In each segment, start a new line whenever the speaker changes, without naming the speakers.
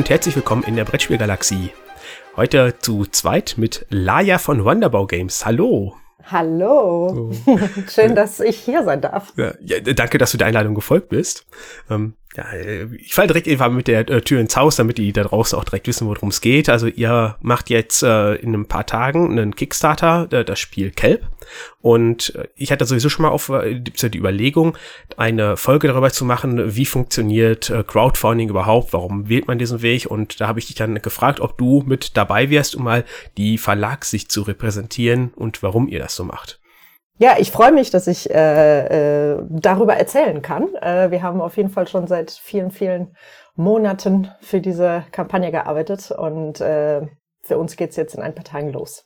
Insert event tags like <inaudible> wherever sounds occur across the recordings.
Und herzlich willkommen in der Brettspielgalaxie. Heute zu zweit mit Laia von Wonderbau Games. Hallo.
Hallo. Oh. <laughs> Schön, dass ich hier sein darf.
Ja, ja, danke, dass du der Einladung gefolgt bist. Ähm, ja, ich falle direkt einfach mit der äh, Tür ins Haus, damit die da draußen auch direkt wissen, worum es geht. Also ihr macht jetzt äh, in ein paar Tagen einen Kickstarter, äh, das Spiel Kelp. Und äh, ich hatte sowieso schon mal auf äh, die Überlegung, eine Folge darüber zu machen, wie funktioniert äh, Crowdfunding überhaupt, warum wählt man diesen Weg. Und da habe ich dich dann gefragt, ob du mit dabei wärst, um mal die Verlagssicht zu repräsentieren und warum ihr das so macht.
Ja, ich freue mich, dass ich äh, äh, darüber erzählen kann. Äh, wir haben auf jeden Fall schon seit vielen, vielen Monaten für diese Kampagne gearbeitet und äh, für uns geht's jetzt in ein paar Tagen los.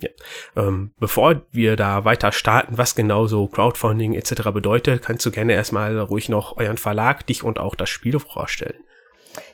Ja. Ähm, bevor wir da weiter starten, was genau so Crowdfunding etc. bedeutet, kannst du gerne erstmal ruhig noch euren Verlag, dich und auch das Spiel vorstellen.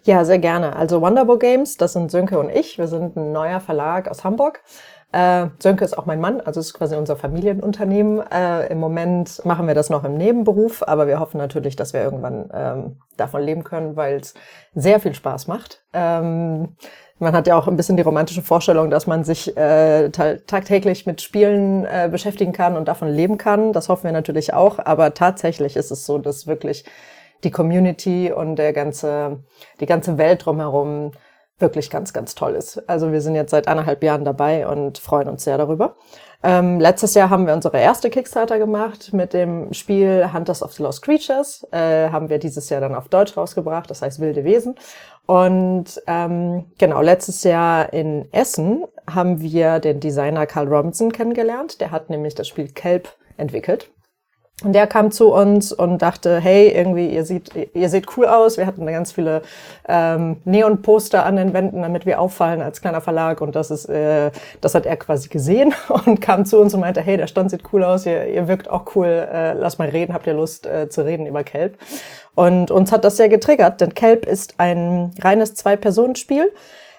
Ja, sehr gerne. Also Wonderbow Games, das sind Sönke und ich. Wir sind ein neuer Verlag aus Hamburg. Äh, Sönke ist auch mein Mann, also ist quasi unser Familienunternehmen. Äh, Im Moment machen wir das noch im Nebenberuf, aber wir hoffen natürlich, dass wir irgendwann ähm, davon leben können, weil es sehr viel Spaß macht. Ähm, man hat ja auch ein bisschen die romantische Vorstellung, dass man sich äh, tagtäglich mit Spielen äh, beschäftigen kann und davon leben kann. Das hoffen wir natürlich auch. Aber tatsächlich ist es so, dass wirklich die Community und der ganze, die ganze Welt drumherum wirklich ganz, ganz toll ist. Also wir sind jetzt seit anderthalb Jahren dabei und freuen uns sehr darüber. Ähm, letztes Jahr haben wir unsere erste Kickstarter gemacht mit dem Spiel Hunters of the Lost Creatures. Äh, haben wir dieses Jahr dann auf Deutsch rausgebracht, das heißt Wilde Wesen. Und ähm, genau, letztes Jahr in Essen haben wir den Designer Carl Robinson kennengelernt. Der hat nämlich das Spiel Kelp entwickelt. Und der kam zu uns und dachte, hey, irgendwie, ihr seht, ihr seht cool aus. Wir hatten ganz viele ähm, Neon-Poster an den Wänden, damit wir auffallen als kleiner Verlag. Und das ist, äh, das hat er quasi gesehen <laughs> und kam zu uns und meinte, hey, der Stand sieht cool aus, ihr, ihr wirkt auch cool, äh, lass mal reden, habt ihr Lust äh, zu reden über Kelp? Und uns hat das sehr getriggert, denn Kelp ist ein reines Zwei-Personen-Spiel,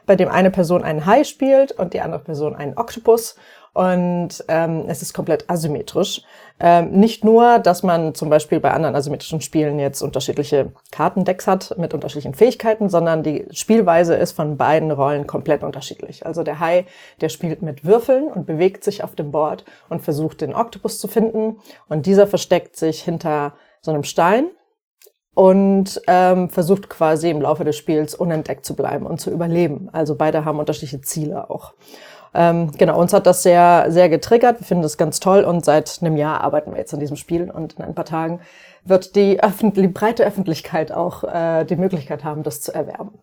bei dem eine Person einen Hai spielt und die andere Person einen Oktopus. Und ähm, es ist komplett asymmetrisch. Ähm, nicht nur, dass man zum Beispiel bei anderen asymmetrischen Spielen jetzt unterschiedliche Kartendecks hat mit unterschiedlichen Fähigkeiten, sondern die Spielweise ist von beiden Rollen komplett unterschiedlich. Also der Hai, der spielt mit Würfeln und bewegt sich auf dem Board und versucht den Oktopus zu finden. Und dieser versteckt sich hinter so einem Stein und ähm, versucht quasi im Laufe des Spiels unentdeckt zu bleiben und zu überleben. Also beide haben unterschiedliche Ziele auch. Ähm, genau, uns hat das sehr, sehr getriggert. Wir finden das ganz toll und seit einem Jahr arbeiten wir jetzt an diesem Spiel und in ein paar Tagen wird die, die breite Öffentlichkeit auch äh, die Möglichkeit haben, das zu erwerben.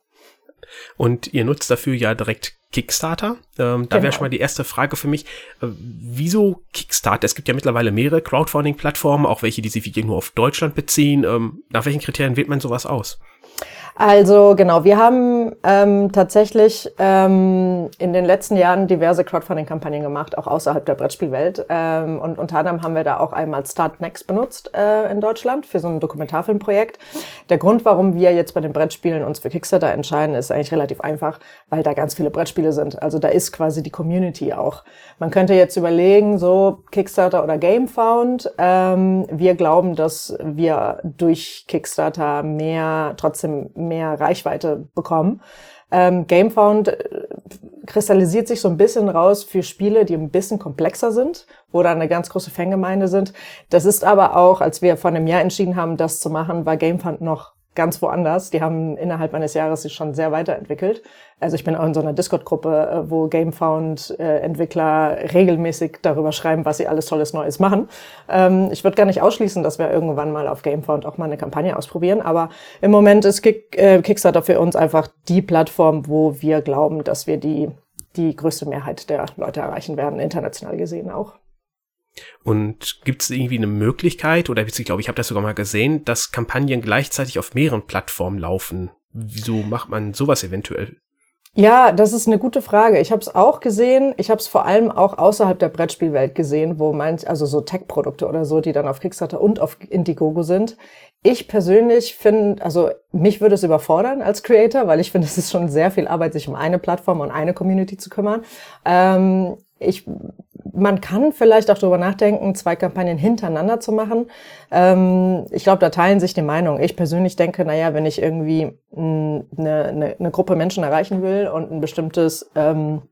Und ihr nutzt dafür ja direkt Kickstarter. Ähm, da genau. wäre schon mal die erste Frage für mich. Äh, wieso Kickstarter? Es gibt ja mittlerweile mehrere Crowdfunding-Plattformen, auch welche, die sich wirklich nur auf Deutschland beziehen. Ähm, nach welchen Kriterien wählt man sowas aus?
Also genau, wir haben ähm, tatsächlich ähm, in den letzten Jahren diverse Crowdfunding-Kampagnen gemacht, auch außerhalb der Brettspielwelt. Ähm, und unter anderem haben wir da auch einmal Start Next benutzt äh, in Deutschland für so ein Dokumentarfilmprojekt. Der Grund, warum wir jetzt bei den Brettspielen uns für Kickstarter entscheiden, ist eigentlich relativ einfach, weil da ganz viele Brettspiele sind. Also da ist quasi die Community auch. Man könnte jetzt überlegen, so Kickstarter oder GameFound. Ähm, wir glauben, dass wir durch Kickstarter mehr trotzdem mehr Reichweite bekommen. Ähm, Gamefound äh, kristallisiert sich so ein bisschen raus für Spiele, die ein bisschen komplexer sind, wo da eine ganz große Fangemeinde sind. Das ist aber auch, als wir vor einem Jahr entschieden haben, das zu machen, war Gamefound noch ganz woanders. Die haben innerhalb eines Jahres sich schon sehr weiterentwickelt. Also ich bin auch in so einer Discord-Gruppe, äh, wo GameFound-Entwickler äh, regelmäßig darüber schreiben, was sie alles Tolles Neues machen. Ähm, ich würde gar nicht ausschließen, dass wir irgendwann mal auf GameFound auch mal eine Kampagne ausprobieren, aber im Moment ist äh, Kickstarter für uns einfach die Plattform, wo wir glauben, dass wir die, die größte Mehrheit der Leute erreichen werden, international gesehen auch.
Und gibt es irgendwie eine Möglichkeit, oder ich glaube, ich habe das sogar mal gesehen, dass Kampagnen gleichzeitig auf mehreren Plattformen laufen? Wieso macht man sowas eventuell?
Ja, das ist eine gute Frage. Ich habe es auch gesehen. Ich habe es vor allem auch außerhalb der Brettspielwelt gesehen, wo manch, also so Tech-Produkte oder so, die dann auf Kickstarter und auf Indiegogo sind. Ich persönlich finde, also mich würde es überfordern als Creator, weil ich finde, es ist schon sehr viel Arbeit, sich um eine Plattform und eine Community zu kümmern. Ähm, ich man kann vielleicht auch darüber nachdenken, zwei Kampagnen hintereinander zu machen. Ähm, ich glaube, da teilen sich die Meinungen. Ich persönlich denke, naja, wenn ich irgendwie eine, eine, eine Gruppe Menschen erreichen will und ein bestimmtes ähm,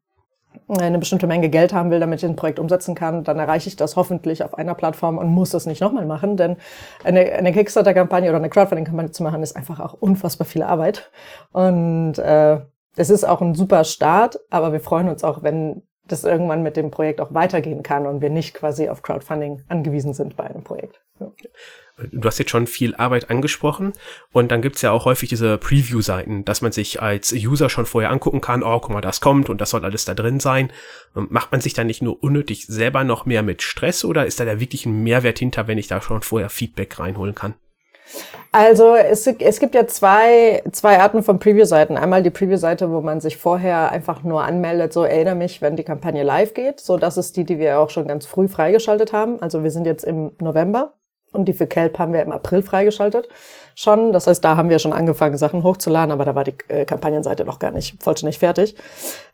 eine bestimmte Menge Geld haben will, damit ich ein Projekt umsetzen kann, dann erreiche ich das hoffentlich auf einer Plattform und muss das nicht nochmal machen, denn eine, eine Kickstarter-Kampagne oder eine Crowdfunding-Kampagne zu machen, ist einfach auch unfassbar viel Arbeit. Und äh, es ist auch ein super Start, aber wir freuen uns auch, wenn das irgendwann mit dem Projekt auch weitergehen kann und wir nicht quasi auf Crowdfunding angewiesen sind bei einem Projekt. Ja.
Du hast jetzt schon viel Arbeit angesprochen und dann gibt's ja auch häufig diese Preview-Seiten, dass man sich als User schon vorher angucken kann, oh, guck mal, das kommt und das soll alles da drin sein. Macht man sich da nicht nur unnötig selber noch mehr mit Stress oder ist da wirklich ein Mehrwert hinter, wenn ich da schon vorher Feedback reinholen kann?
Also es, es gibt ja zwei, zwei Arten von Preview-Seiten. Einmal die Preview-Seite, wo man sich vorher einfach nur anmeldet, so erinnere mich, wenn die Kampagne live geht. So, das ist die, die wir auch schon ganz früh freigeschaltet haben. Also wir sind jetzt im November und die für Kelp haben wir im April freigeschaltet schon. Das heißt, da haben wir schon angefangen, Sachen hochzuladen, aber da war die äh, Kampagnenseite noch gar nicht vollständig fertig.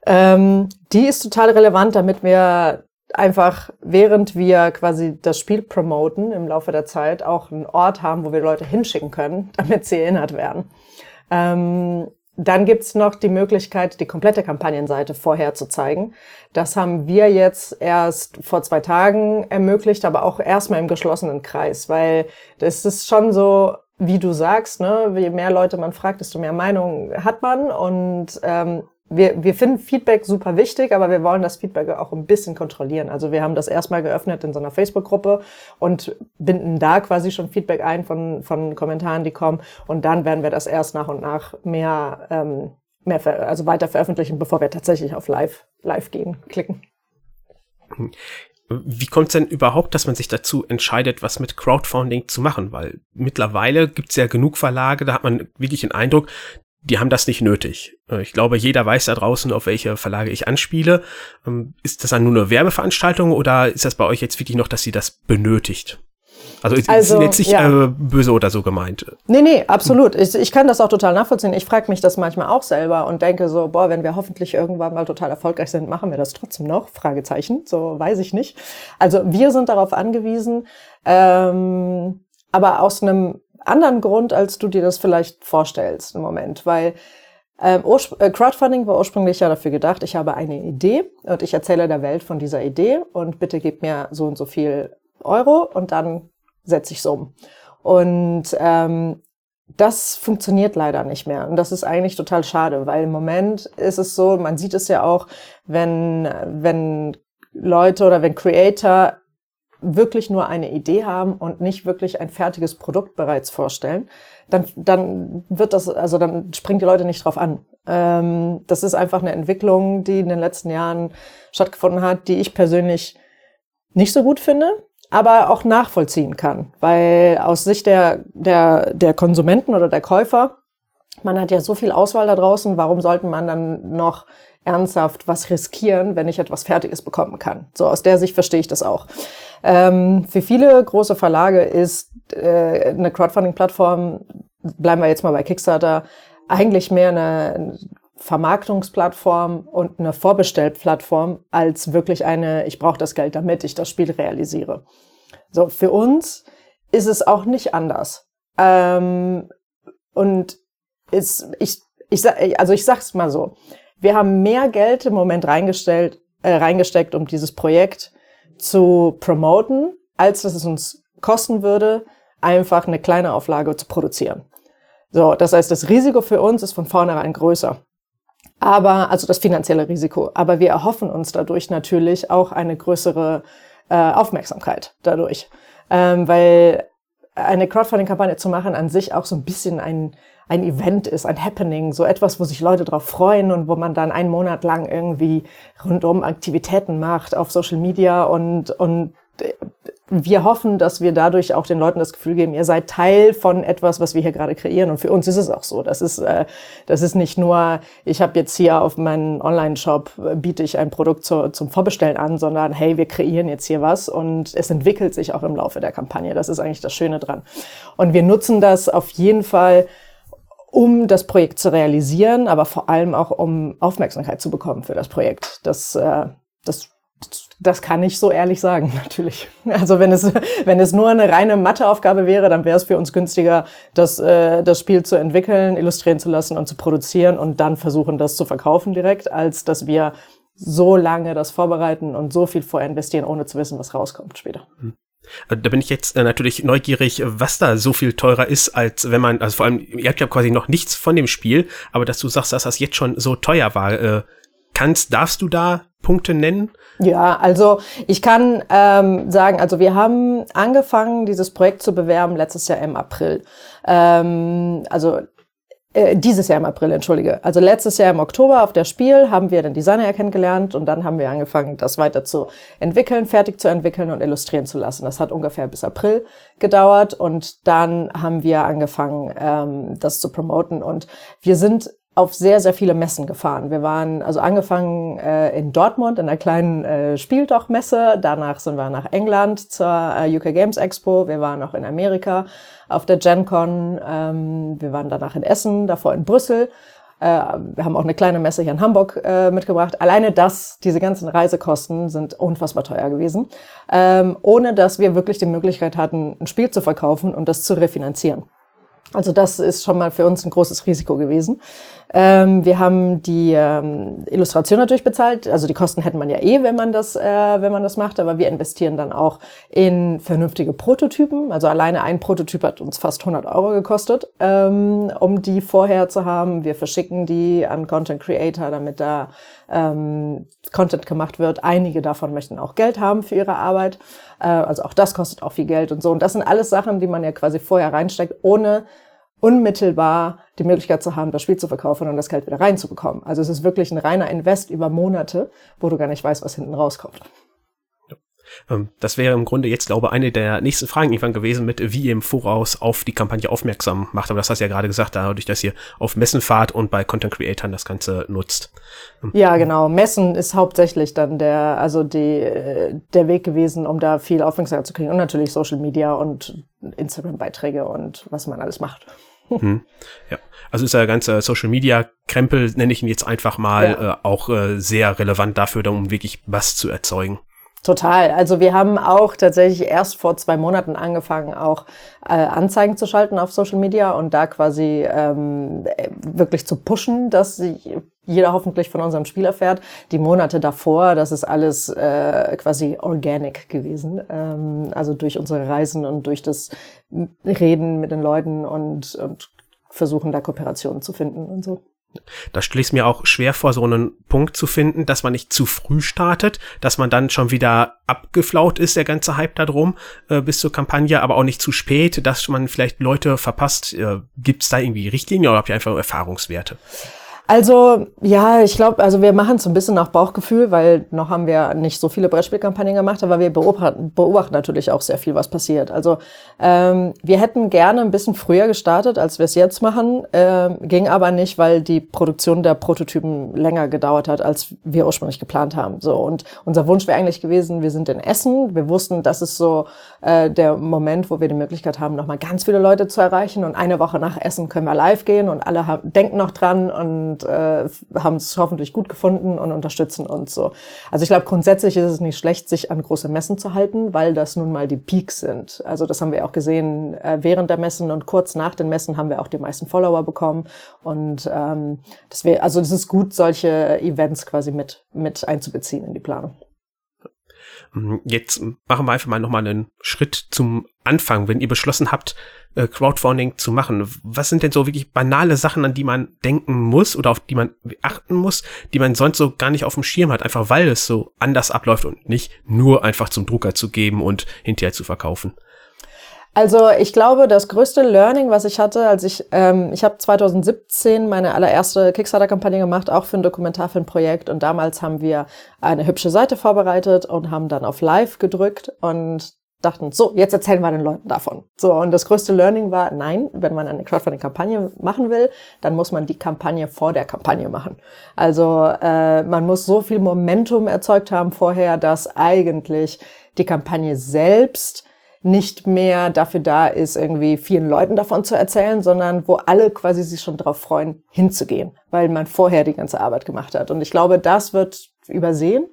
Ähm, die ist total relevant, damit wir einfach, während wir quasi das Spiel promoten im Laufe der Zeit, auch einen Ort haben, wo wir Leute hinschicken können, <laughs> damit sie erinnert werden. Ähm, dann gibt's noch die Möglichkeit, die komplette Kampagnenseite vorher zu zeigen. Das haben wir jetzt erst vor zwei Tagen ermöglicht, aber auch erstmal im geschlossenen Kreis, weil das ist schon so, wie du sagst, ne, je mehr Leute man fragt, desto mehr Meinung hat man. Und ähm, wir, wir finden Feedback super wichtig, aber wir wollen das Feedback auch ein bisschen kontrollieren. Also wir haben das erstmal geöffnet in so einer Facebook-Gruppe und binden da quasi schon Feedback ein von, von Kommentaren, die kommen. Und dann werden wir das erst nach und nach mehr, ähm, mehr also weiter veröffentlichen, bevor wir tatsächlich auf Live, Live gehen, klicken.
Wie kommt es denn überhaupt, dass man sich dazu entscheidet, was mit Crowdfunding zu machen? Weil mittlerweile gibt es ja genug Verlage, da hat man wirklich den Eindruck, die haben das nicht nötig. Äh, ich glaube, jeder weiß da draußen, auf welche Verlage ich anspiele. Ähm, ist das dann nur eine Werbeveranstaltung oder ist das bei euch jetzt wirklich noch, dass sie das benötigt? Also, also ist jetzt nicht ja. äh, böse oder so gemeint.
Nee, nee, absolut. Ich, ich kann das auch total nachvollziehen. Ich frage mich das manchmal auch selber und denke so, boah, wenn wir hoffentlich irgendwann mal total erfolgreich sind, machen wir das trotzdem noch? Fragezeichen. So weiß ich nicht. Also wir sind darauf angewiesen, ähm, aber aus einem anderen Grund, als du dir das vielleicht vorstellst im Moment, weil ähm, äh, Crowdfunding war ursprünglich ja dafür gedacht, ich habe eine Idee und ich erzähle der Welt von dieser Idee und bitte gib mir so und so viel Euro und dann setze ich es um. Und ähm, das funktioniert leider nicht mehr. Und das ist eigentlich total schade, weil im Moment ist es so, man sieht es ja auch, wenn, wenn Leute oder wenn Creator wirklich nur eine Idee haben und nicht wirklich ein fertiges Produkt bereits vorstellen, dann, dann wird das, also dann springen die Leute nicht drauf an. Ähm, das ist einfach eine Entwicklung, die in den letzten Jahren stattgefunden hat, die ich persönlich nicht so gut finde, aber auch nachvollziehen kann, weil aus Sicht der, der, der Konsumenten oder der Käufer, man hat ja so viel Auswahl da draußen, warum sollten man dann noch ernsthaft was riskieren, wenn ich etwas Fertiges bekommen kann? So aus der Sicht verstehe ich das auch. Ähm, für viele große Verlage ist äh, eine Crowdfunding-Plattform, bleiben wir jetzt mal bei Kickstarter, eigentlich mehr eine Vermarktungsplattform und eine Vorbestellplattform als wirklich eine, ich brauche das Geld, damit ich das Spiel realisiere. So, für uns ist es auch nicht anders. Ähm, und ist, ich, ich, also ich sag's mal so, wir haben mehr Geld im Moment reingestellt, äh, reingesteckt, um dieses Projekt zu promoten, als dass es uns kosten würde, einfach eine kleine Auflage zu produzieren. So, das heißt, das Risiko für uns ist von vornherein größer. Aber, also das finanzielle Risiko. Aber wir erhoffen uns dadurch natürlich auch eine größere äh, Aufmerksamkeit dadurch. Ähm, weil eine Crowdfunding-Kampagne zu machen an sich auch so ein bisschen ein, ein Event ist, ein Happening, so etwas, wo sich Leute drauf freuen und wo man dann einen Monat lang irgendwie rundum Aktivitäten macht auf Social Media und, und wir hoffen, dass wir dadurch auch den Leuten das Gefühl geben, ihr seid Teil von etwas, was wir hier gerade kreieren. Und für uns ist es auch so. Das ist, äh, das ist nicht nur, ich habe jetzt hier auf meinen Online-Shop, äh, biete ich ein Produkt zu, zum Vorbestellen an, sondern hey, wir kreieren jetzt hier was und es entwickelt sich auch im Laufe der Kampagne. Das ist eigentlich das Schöne dran. Und wir nutzen das auf jeden Fall, um das Projekt zu realisieren, aber vor allem auch, um Aufmerksamkeit zu bekommen für das Projekt. Das, äh, das Das kann ich so ehrlich sagen, <laughs> natürlich. Also wenn es, wenn es nur eine reine Matheaufgabe wäre, dann wäre es für uns günstiger, das, äh, das Spiel zu entwickeln, illustrieren zu lassen und zu produzieren und dann versuchen, das zu verkaufen direkt, als dass wir so lange das vorbereiten und so viel vorher investieren, ohne zu wissen, was rauskommt später. Hm.
Da bin ich jetzt äh, natürlich neugierig, was da so viel teurer ist, als wenn man, also vor allem, ihr habt ja quasi noch nichts von dem Spiel, aber dass du sagst, dass das jetzt schon so teuer war, äh, kannst, darfst du da Punkte nennen?
Ja, also ich kann ähm, sagen, also wir haben angefangen, dieses Projekt zu bewerben letztes Jahr im April. Ähm, also äh, dieses Jahr im April, entschuldige. Also letztes Jahr im Oktober auf der Spiel haben wir den Designer ja kennengelernt und dann haben wir angefangen, das weiter zu entwickeln, fertig zu entwickeln und illustrieren zu lassen. Das hat ungefähr bis April gedauert und dann haben wir angefangen, ähm, das zu promoten und wir sind auf sehr, sehr viele Messen gefahren. Wir waren also angefangen äh, in Dortmund in einer kleinen äh, Spieldoch-Messe. Danach sind wir nach England zur äh, UK Games Expo. Wir waren auch in Amerika auf der GenCon. Ähm, wir waren danach in Essen, davor in Brüssel. Äh, wir haben auch eine kleine Messe hier in Hamburg äh, mitgebracht. Alleine das, diese ganzen Reisekosten sind unfassbar teuer gewesen, ähm, ohne dass wir wirklich die Möglichkeit hatten, ein Spiel zu verkaufen und das zu refinanzieren. Also das ist schon mal für uns ein großes Risiko gewesen. Ähm, wir haben die ähm, Illustration natürlich bezahlt. Also die Kosten hätten man ja eh, wenn man das, äh, wenn man das macht. Aber wir investieren dann auch in vernünftige Prototypen. Also alleine ein Prototyp hat uns fast 100 Euro gekostet, ähm, um die vorher zu haben. Wir verschicken die an Content Creator, damit da ähm, Content gemacht wird. Einige davon möchten auch Geld haben für ihre Arbeit. Äh, also auch das kostet auch viel Geld und so. Und das sind alles Sachen, die man ja quasi vorher reinsteckt, ohne unmittelbar die Möglichkeit zu haben, das Spiel zu verkaufen und das Geld wieder reinzubekommen. Also es ist wirklich ein reiner Invest über Monate, wo du gar nicht weißt, was hinten rauskommt.
Ähm, das wäre im Grunde jetzt, glaube ich, eine der nächsten Fragen irgendwann gewesen, mit wie ihr im Voraus auf die Kampagne aufmerksam macht. Aber das hast du ja gerade gesagt, dadurch, dass ihr auf Messen fahrt und bei Content Creatoren das Ganze nutzt.
Ähm, ja, genau. Messen ist hauptsächlich dann der, also die, der Weg gewesen, um da viel Aufmerksamkeit zu kriegen. Und natürlich Social Media und Instagram-Beiträge und was man alles macht. <laughs> Hm.
Ja, also ist der ganze Social Media Krempel, nenne ich ihn jetzt einfach mal, ja. äh, auch äh, sehr relevant dafür, um wirklich was zu erzeugen.
Total. Also wir haben auch tatsächlich erst vor zwei Monaten angefangen, auch äh, Anzeigen zu schalten auf Social Media und da quasi ähm, wirklich zu pushen, dass jeder hoffentlich von unserem Spiel erfährt. Die Monate davor, das ist alles äh, quasi organic gewesen. Ähm, also durch unsere Reisen und durch das Reden mit den Leuten und, und versuchen da Kooperationen zu finden und so.
Da stelle ich es mir auch schwer vor, so einen Punkt zu finden, dass man nicht zu früh startet, dass man dann schon wieder abgeflaut ist, der ganze Hype da drum, äh, bis zur Kampagne, aber auch nicht zu spät, dass man vielleicht Leute verpasst. Äh, Gibt es da irgendwie Richtlinien oder habt ihr einfach Erfahrungswerte?
Also ja, ich glaube, also wir machen es ein bisschen nach Bauchgefühl, weil noch haben wir nicht so viele Brettspielkampagnen gemacht, aber wir beobachten, beobachten natürlich auch sehr viel, was passiert. Also ähm, wir hätten gerne ein bisschen früher gestartet, als wir es jetzt machen, ähm, ging aber nicht, weil die Produktion der Prototypen länger gedauert hat, als wir ursprünglich geplant haben. So und unser Wunsch wäre eigentlich gewesen, wir sind in Essen, wir wussten, das ist so äh, der Moment, wo wir die Möglichkeit haben, nochmal ganz viele Leute zu erreichen und eine Woche nach Essen können wir live gehen und alle haben, denken noch dran und äh, haben es hoffentlich gut gefunden und unterstützen uns so. Also ich glaube, grundsätzlich ist es nicht schlecht, sich an große Messen zu halten, weil das nun mal die Peaks sind. Also das haben wir auch gesehen äh, während der Messen und kurz nach den Messen haben wir auch die meisten Follower bekommen. Und ähm, das wäre, also es ist gut, solche Events quasi mit, mit einzubeziehen in die Planung.
Mhm, jetzt machen wir einfach mal nochmal einen Schritt zum Anfang, wenn ihr beschlossen habt, äh, Crowdfunding zu machen. Was sind denn so wirklich banale Sachen, an die man denken muss oder auf die man achten muss, die man sonst so gar nicht auf dem Schirm hat, einfach weil es so anders abläuft und nicht nur einfach zum Drucker zu geben und hinterher zu verkaufen?
Also ich glaube, das größte Learning, was ich hatte, als ich, ähm, ich habe 2017 meine allererste Kickstarter-Kampagne gemacht, auch für ein Dokumentarfilmprojekt. Und damals haben wir eine hübsche Seite vorbereitet und haben dann auf Live gedrückt und dachten, so, jetzt erzählen wir den Leuten davon. So, und das größte Learning war, nein, wenn man eine Crowdfunding-Kampagne machen will, dann muss man die Kampagne vor der Kampagne machen. Also äh, man muss so viel Momentum erzeugt haben vorher, dass eigentlich die Kampagne selbst nicht mehr dafür da ist, irgendwie vielen Leuten davon zu erzählen, sondern wo alle quasi sich schon darauf freuen, hinzugehen, weil man vorher die ganze Arbeit gemacht hat. Und ich glaube, das wird übersehen.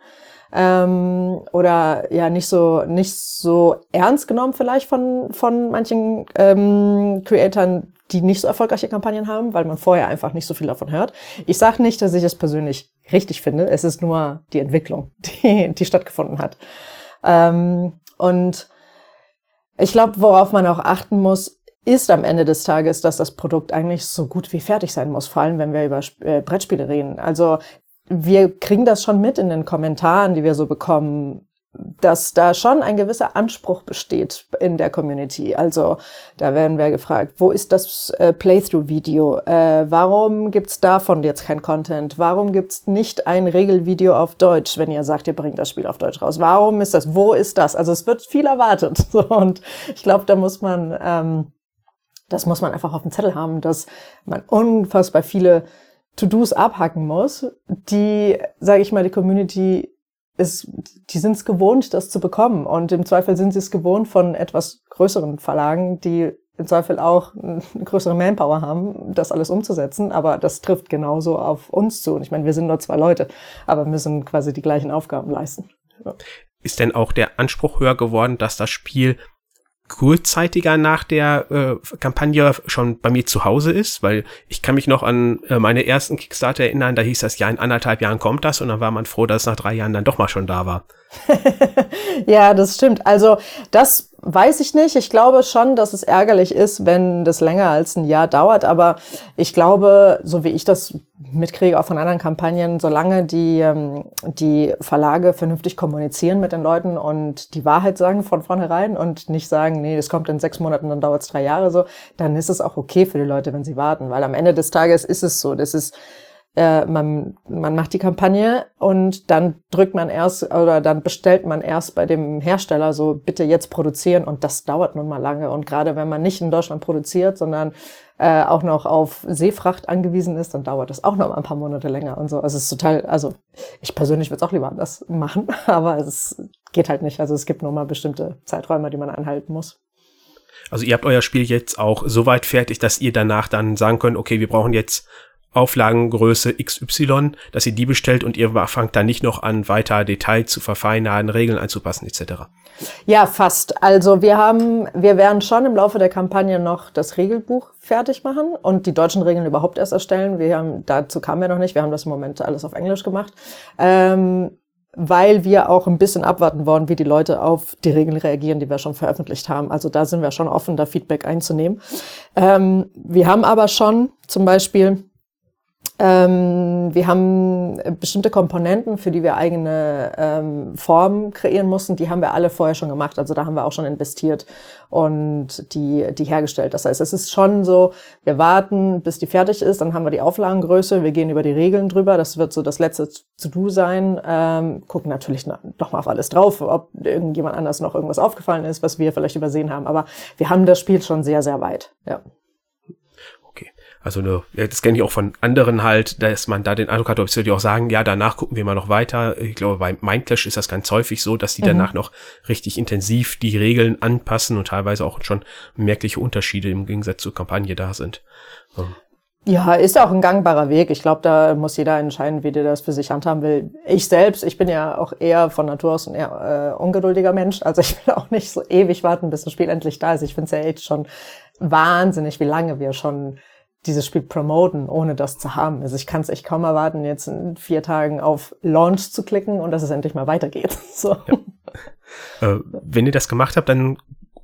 ähm, oder ja nicht so nicht so ernst genommen vielleicht von von manchen ähm, Creatoren, die nicht so erfolgreiche Kampagnen haben, weil man vorher einfach nicht so viel davon hört. Ich sage nicht, dass ich es persönlich richtig finde. Es ist nur die Entwicklung, <laughs> die, die stattgefunden hat. Ähm, und ich glaube, worauf man auch achten muss, ist am Ende des Tages, dass das Produkt eigentlich so gut wie fertig sein muss, vor allem wenn wir über äh, Brettspiele reden. Also wir kriegen das schon mit in den Kommentaren, die wir so bekommen, dass da schon ein gewisser Anspruch besteht in der Community. Also da werden wir gefragt, wo ist das äh, Playthrough-Video? Äh, warum gibt's davon jetzt kein Content? Warum gibt's nicht ein Regelvideo auf Deutsch, wenn ihr sagt, ihr bringt das Spiel auf Deutsch raus? Warum ist das? Wo ist das? Also es wird viel erwartet. <laughs> und ich glaube, da muss man, ähm, das muss man einfach auf dem Zettel haben, dass man unfassbar viele To-Dos abhacken muss, die, sage ich mal, die Community ist, die sind es gewohnt, das zu bekommen. Und im Zweifel sind sie es gewohnt von etwas größeren Verlagen, die im Zweifel auch eine <laughs> größere Manpower haben, das alles umzusetzen. Aber das trifft genauso auf uns zu. Und ich meine, wir sind nur zwei Leute, aber müssen quasi die gleichen Aufgaben leisten.
Ja. Ist denn auch der Anspruch höher geworden, dass das Spiel kurzzeitiger nach der äh, Kampagne schon bei mir zu Hause ist, weil ich kann mich noch an äh, meine ersten Kickstarter erinnern, da hieß das ja in anderthalb Jahren kommt das und dann war man froh, dass es nach drei Jahren dann doch mal schon da war. <laughs>
ja, das stimmt. Also das weiß ich nicht. Ich glaube schon, dass es ärgerlich ist, wenn das länger als ein Jahr dauert. Aber ich glaube, so wie ich das mitkriege, auch von anderen Kampagnen, solange die, ähm, die Verlage vernünftig kommunizieren mit den Leuten und die Wahrheit sagen von vornherein und nicht sagen, nee, das kommt in sechs Monaten, dann dauert es drei Jahre so, dann ist es auch okay für die Leute, wenn sie warten. Weil am Ende des Tages ist es so. Das ist äh, man, man macht die Kampagne und dann drückt man erst oder dann bestellt man erst bei dem Hersteller so, bitte jetzt produzieren und das dauert nun mal lange. Und gerade wenn man nicht in Deutschland produziert, sondern äh, auch noch auf Seefracht angewiesen ist, dann dauert das auch noch mal ein paar Monate länger und so. Also es ist total, also ich persönlich würde es auch lieber anders machen, <laughs> aber es geht halt nicht. Also es gibt nur mal bestimmte Zeiträume, die man einhalten muss.
Also ihr habt euer Spiel jetzt auch so weit fertig, dass ihr danach dann sagen könnt, okay, wir brauchen jetzt Auflagengröße XY, dass ihr die bestellt und ihr fangt dann nicht noch an, weiter Details zu verfeinern, Regeln anzupassen etc.
Ja, fast. Also wir haben, wir werden schon im Laufe der Kampagne noch das Regelbuch fertig machen und die deutschen Regeln überhaupt erst erstellen. Wir haben, dazu kamen wir noch nicht. Wir haben das im Moment alles auf Englisch gemacht. Ähm, weil wir auch ein bisschen abwarten wollen, wie die Leute auf die Regeln reagieren, die wir schon veröffentlicht haben. Also da sind wir schon offen, da Feedback einzunehmen. Ähm, wir haben aber schon zum Beispiel ähm, wir haben bestimmte Komponenten, für die wir eigene ähm, Formen kreieren mussten, die haben wir alle vorher schon gemacht. Also da haben wir auch schon investiert und die, die hergestellt. Das heißt, es ist schon so, wir warten, bis die fertig ist, dann haben wir die Auflagengröße, wir gehen über die Regeln drüber. Das wird so das letzte To-Do sein. Ähm, gucken natürlich noch mal auf alles drauf, ob irgendjemand anders noch irgendwas aufgefallen ist, was wir vielleicht übersehen haben. Aber wir haben das Spiel schon sehr, sehr weit. Ja.
Also ne, das kenne ich auch von anderen halt, dass man da den Eindruck hat, ob sie auch sagen, ja, danach gucken wir mal noch weiter. Ich glaube, bei Mindclash ist das ganz häufig so, dass die mhm. danach noch richtig intensiv die Regeln anpassen und teilweise auch schon merkliche Unterschiede im Gegensatz zur Kampagne da sind.
Ähm. Ja, ist auch ein gangbarer Weg. Ich glaube, da muss jeder entscheiden, wie der das für sich handhaben will. Ich selbst, ich bin ja auch eher von Natur aus ein eher äh, ungeduldiger Mensch. Also ich <laughs> will auch nicht so ewig warten, bis das Spiel endlich da ist. Ich finde es ja echt schon wahnsinnig, wie lange wir schon dieses Spiel promoten, ohne das zu haben. Also ich kann es echt kaum erwarten, jetzt in vier Tagen auf Launch zu klicken und dass es endlich mal weitergeht. <laughs> So.
Ja. Äh, wenn ihr das gemacht habt, dann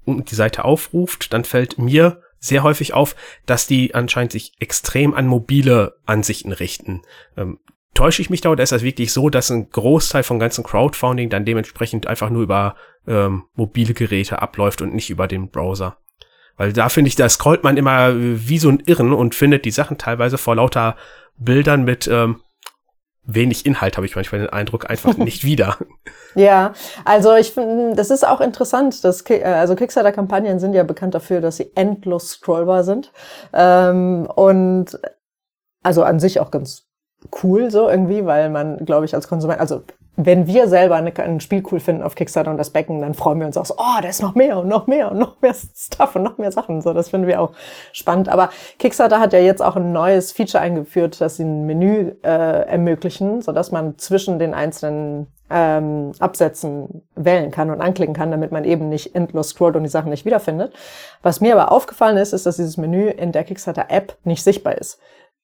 und die Seite aufruft, dann fällt mir sehr häufig auf, dass die anscheinend sich extrem an mobile Ansichten richten. Ähm, täusche ich mich da oder ist das wirklich so, dass ein Großteil vom ganzen Crowdfunding dann dementsprechend einfach nur über ähm, mobile Geräte abläuft und nicht über den Browser? Weil da finde ich, da scrollt man immer wie so ein Irren und findet die Sachen teilweise vor lauter Bildern mit ähm, wenig Inhalt, habe ich manchmal den Eindruck, einfach <laughs> nicht wieder.
Ja, also ich finde, das ist auch interessant. Dass, äh, also Kickstarter-Kampagnen sind ja bekannt dafür, dass sie endlos scrollbar sind. Ähm, und also an sich auch ganz cool so irgendwie, weil man, glaube ich, als Konsument, also wenn wir selber ein Spiel cool finden auf Kickstarter und das Becken, dann freuen wir uns auch so, oh, da ist noch mehr und noch mehr und noch mehr Stuff und noch mehr Sachen. So, das finden wir auch spannend. Aber Kickstarter hat ja jetzt auch ein neues Feature eingeführt, dass sie ein Menü äh, ermöglichen, so dass man zwischen den einzelnen ähm, Absätzen wählen kann und anklicken kann, damit man eben nicht endlos scrollt und die Sachen nicht wiederfindet. Was mir aber aufgefallen ist, ist, dass dieses Menü in der Kickstarter-App nicht sichtbar ist.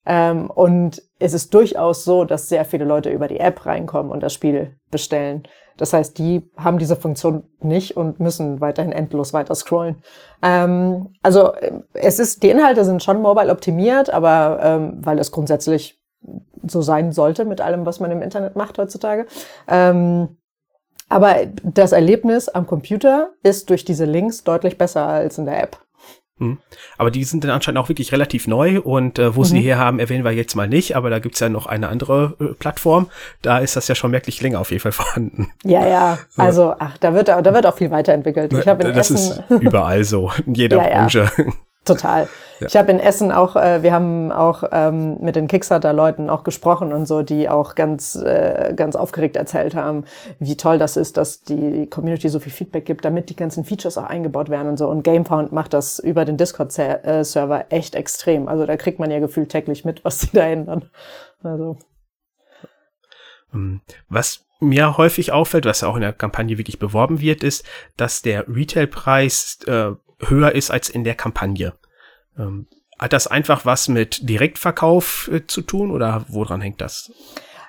Ähm, und es ist durchaus so, dass sehr viele Leute über die App reinkommen und das Spiel bestellen. Das heißt, die haben diese Funktion nicht und müssen weiterhin endlos weiter scrollen. Ähm, also es ist, die Inhalte sind schon mobile optimiert, aber ähm, weil es grundsätzlich so sein sollte mit allem, was man im Internet macht heutzutage. Ähm, aber das Erlebnis am Computer ist durch diese Links deutlich besser als in der App.
Hm. Aber die sind dann anscheinend auch wirklich relativ neu und äh, wo mhm. sie herhaben, erwähnen wir jetzt mal nicht, aber da gibt's ja noch eine andere äh, Plattform. Da ist das ja schon merklich länger auf jeden Fall <laughs> vorhanden.
Ja, ja. Also, ach, da wird, da wird auch viel weiterentwickelt. Ich habe in
das
Essen
ist überall so, in <laughs> jeder ja, Branche.
Ja. Total. Ja. Ich habe in Essen auch, äh, wir haben auch ähm, mit den Kickstarter-Leuten auch gesprochen und so, die auch ganz, äh, ganz aufgeregt erzählt haben, wie toll das ist, dass die Community so viel Feedback gibt, damit die ganzen Features auch eingebaut werden und so. Und GameFound macht das über den Discord-Server echt extrem. Also da kriegt man ja gefühlt täglich mit, was <laughs> sie da ändern. Also.
Ähm, was mir häufig auffällt, was auch in der Kampagne wirklich beworben wird, ist, dass der Retailpreis äh, höher ist als in der Kampagne. Ähm, hat das einfach was mit Direktverkauf äh, zu tun oder woran hängt das?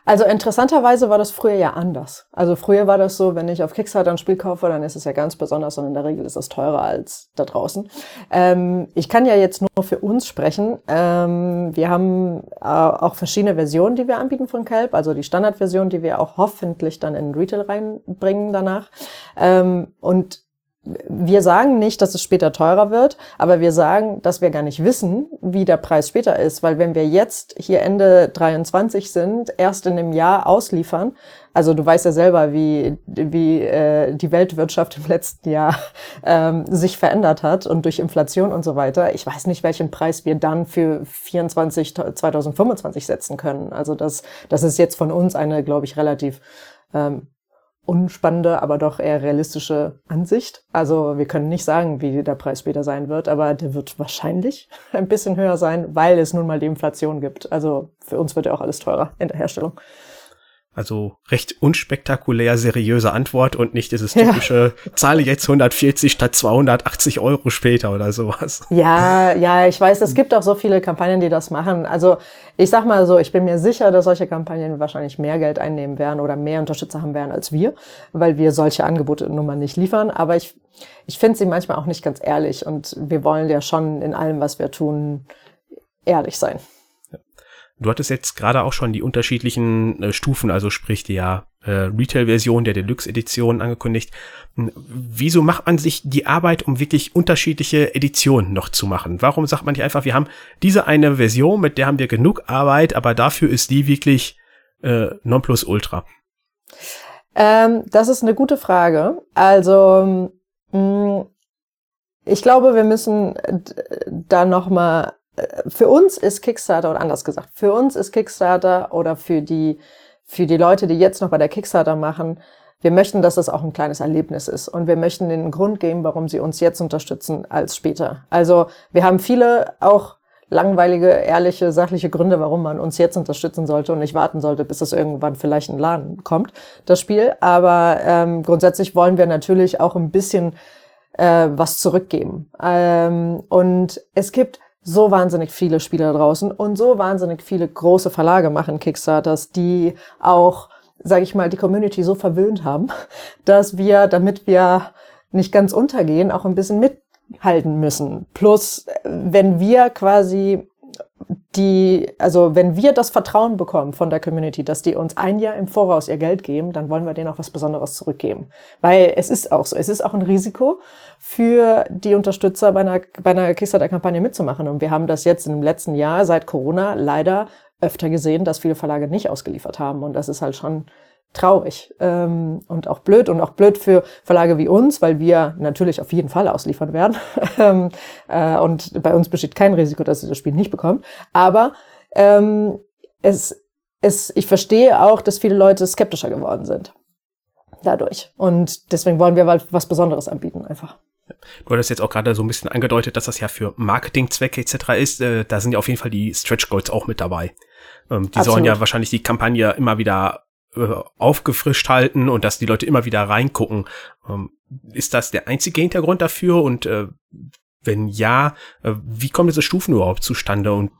Also interessanterweise war das früher ja anders. Also früher war das so, wenn ich auf Kickstarter ein Spiel kaufe, dann ist es ja ganz besonders und in der Regel ist es teurer als da draußen. Ähm, ich kann ja jetzt nur für uns sprechen. Ähm, wir haben äh, auch verschiedene Versionen, die wir anbieten von Kelp. Also die Standardversion, die wir auch hoffentlich dann in Retail reinbringen danach. Ähm, und wir sagen nicht, dass es später teurer wird, aber wir sagen, dass wir gar nicht wissen, wie der Preis später ist, weil wenn wir jetzt hier Ende 23 sind, erst in einem Jahr ausliefern, also du weißt ja selber, wie, wie äh, die Weltwirtschaft im letzten Jahr ähm, sich verändert hat und durch Inflation und so weiter. Ich weiß nicht, welchen Preis wir dann für 24 2025 setzen können. Also das, das ist jetzt von uns eine, glaube ich, relativ ähm, unspannende, aber doch eher realistische Ansicht. Also wir können nicht sagen, wie der Preis später sein wird, aber der wird wahrscheinlich <laughs> ein bisschen höher sein, weil es nun mal die Inflation gibt. Also für uns wird ja auch alles teurer in der Herstellung.
Also recht unspektakulär seriöse Antwort und nicht dieses <laughs> typische, ja. zahle jetzt 140 statt 280 Euro später oder sowas.
Ja, ja, ich weiß, es gibt auch so viele Kampagnen, die das machen. Also ich sag mal so, ich bin mir sicher, dass solche Kampagnen wahrscheinlich mehr Geld einnehmen werden oder mehr Unterstützer haben werden als wir, weil wir solche Angebote nun mal nicht liefern. Aber ich, ich finde sie manchmal auch nicht ganz ehrlich und wir wollen ja schon in allem, was wir tun, ehrlich sein.
Du hattest jetzt gerade auch schon die unterschiedlichen äh, Stufen, also sprich ja, äh, Retail-Version der Deluxe-Edition angekündigt. Hm, wieso macht man sich die Arbeit, um wirklich unterschiedliche Editionen noch zu machen? Warum sagt man nicht einfach, wir haben diese eine Version, mit der haben wir genug Arbeit, aber dafür ist die wirklich äh, Nonplusultra?
Ähm, das ist eine gute Frage. Also mh, hm, ich glaube, wir müssen da noch mal für uns ist Kickstarter, oder anders gesagt, für uns ist Kickstarter oder für die, für die Leute, die jetzt noch bei der Kickstarter machen, wir möchten, dass das auch ein kleines Erlebnis ist. Und wir möchten den Grund geben, warum sie uns jetzt unterstützen als später. Also wir haben viele auch langweilige, ehrliche, sachliche Gründe, warum man uns jetzt unterstützen sollte und nicht warten sollte, bis es irgendwann vielleicht in den Laden kommt, das Spiel. Aber ähm, grundsätzlich wollen wir natürlich auch ein bisschen äh, was zurückgeben. Ähm, und es gibt so wahnsinnig viele Spieler draußen und so wahnsinnig viele große Verlage machen Kickstarters, die auch, sage ich mal, die Community so verwöhnt haben, <laughs> dass wir, damit wir nicht ganz untergehen, auch ein bisschen mithalten müssen. Plus, wenn wir quasi die, also wenn wir das Vertrauen bekommen von der Community, dass die uns ein Jahr im Voraus ihr Geld geben, dann wollen wir denen auch was Besonderes zurückgeben. Weil es ist auch so, es ist auch ein Risiko für die Unterstützer bei einer, bei einer Kickstarter-Kampagne mitzumachen. Und wir haben das jetzt im letzten Jahr seit Corona leider öfter gesehen, dass viele Verlage nicht ausgeliefert haben. Und das ist halt schon traurig ähm, und auch blöd und auch blöd für Verlage wie uns, weil wir natürlich auf jeden Fall ausliefern werden <laughs> ähm, äh, und bei uns besteht kein Risiko, dass sie das Spiel nicht bekommt. Aber ähm, es, es, ich verstehe auch, dass viele Leute skeptischer geworden sind dadurch und deswegen wollen wir was Besonderes anbieten einfach.
Du hattest jetzt auch gerade so ein bisschen angedeutet, dass das ja für Marketingzwecke etc. ist. Äh, da sind ja auf jeden Fall die Stretch Goals auch mit dabei. Ähm, die Absolut. sollen ja wahrscheinlich die Kampagne immer wieder aufgefrischt halten und dass die Leute immer wieder reingucken. Ähm, ist das der einzige Hintergrund dafür? Und äh, wenn ja, äh, wie kommen diese Stufen überhaupt zustande und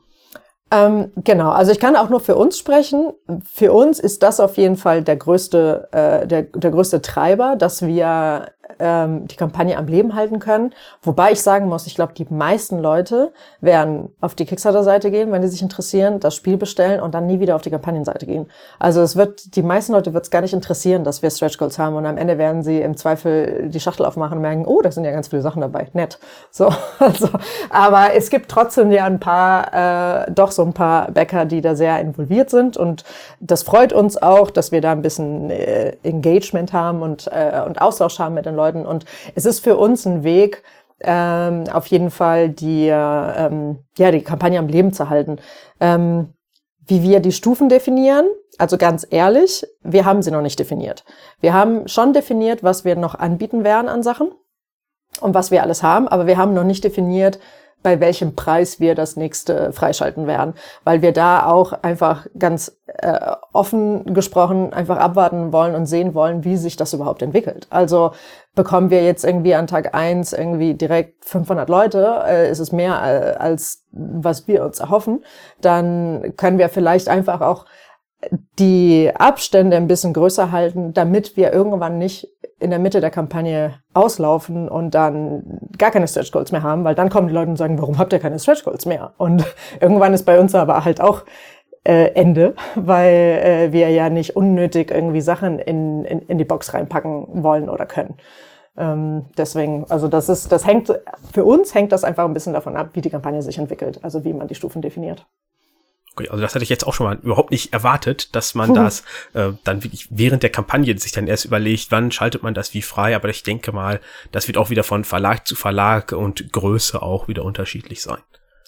ähm, genau, also ich kann auch nur für uns sprechen. Für uns ist das auf jeden Fall der größte, äh, der, der größte Treiber, dass wir ähm, die Kampagne am Leben halten können. Wobei ich sagen muss, ich glaube, die meisten Leute werden auf die Kickstarter-Seite gehen, wenn die sich interessieren, das Spiel bestellen und dann nie wieder auf die Kampagnenseite gehen. Also es wird, die meisten Leute wird es gar nicht interessieren, dass wir Stretch Goals haben und am Ende werden sie im Zweifel die Schachtel aufmachen und merken, oh, da sind ja ganz viele Sachen dabei. Nett. So, <laughs> also, aber es gibt trotzdem ja ein paar, äh, doch so ein paar Bäcker, die da sehr involviert sind und das freut uns auch, dass wir da ein bisschen äh, Engagement haben und, äh, und Austausch haben mit den Leuten Leuten. Und es ist für uns ein Weg, ähm, auf jeden Fall die, ähm, ja, die Kampagne am Leben zu halten. Ähm, wie wir die Stufen definieren, also ganz ehrlich, wir haben sie noch nicht definiert. Wir haben schon definiert, was wir noch anbieten werden an Sachen und was wir alles haben, aber wir haben noch nicht definiert, bei welchem Preis wir das nächste freischalten werden, weil wir da auch einfach ganz äh, offen gesprochen einfach abwarten wollen und sehen wollen, wie sich das überhaupt entwickelt. Also bekommen wir jetzt irgendwie an Tag eins irgendwie direkt 500 Leute, äh, ist es mehr äh, als was wir uns erhoffen, dann können wir vielleicht einfach auch die Abstände ein bisschen größer halten, damit wir irgendwann nicht in der Mitte der Kampagne auslaufen und dann gar keine Stretch Goals mehr haben, weil dann kommen die Leute und sagen, warum habt ihr keine Stretch Goals mehr? Und <laughs> irgendwann ist bei uns aber halt auch äh, Ende, weil äh, wir ja nicht unnötig irgendwie Sachen in, in, in die Box reinpacken wollen oder können. Ähm, deswegen, also das ist, das hängt, für uns hängt das einfach ein bisschen davon ab, wie die Kampagne sich entwickelt, also wie man die Stufen definiert.
Okay, also das hatte ich jetzt auch schon mal überhaupt nicht erwartet, dass man das äh, dann wirklich während der Kampagne sich dann erst überlegt, wann schaltet man das wie frei. Aber ich denke mal, das wird auch wieder von Verlag zu Verlag und Größe auch wieder unterschiedlich sein.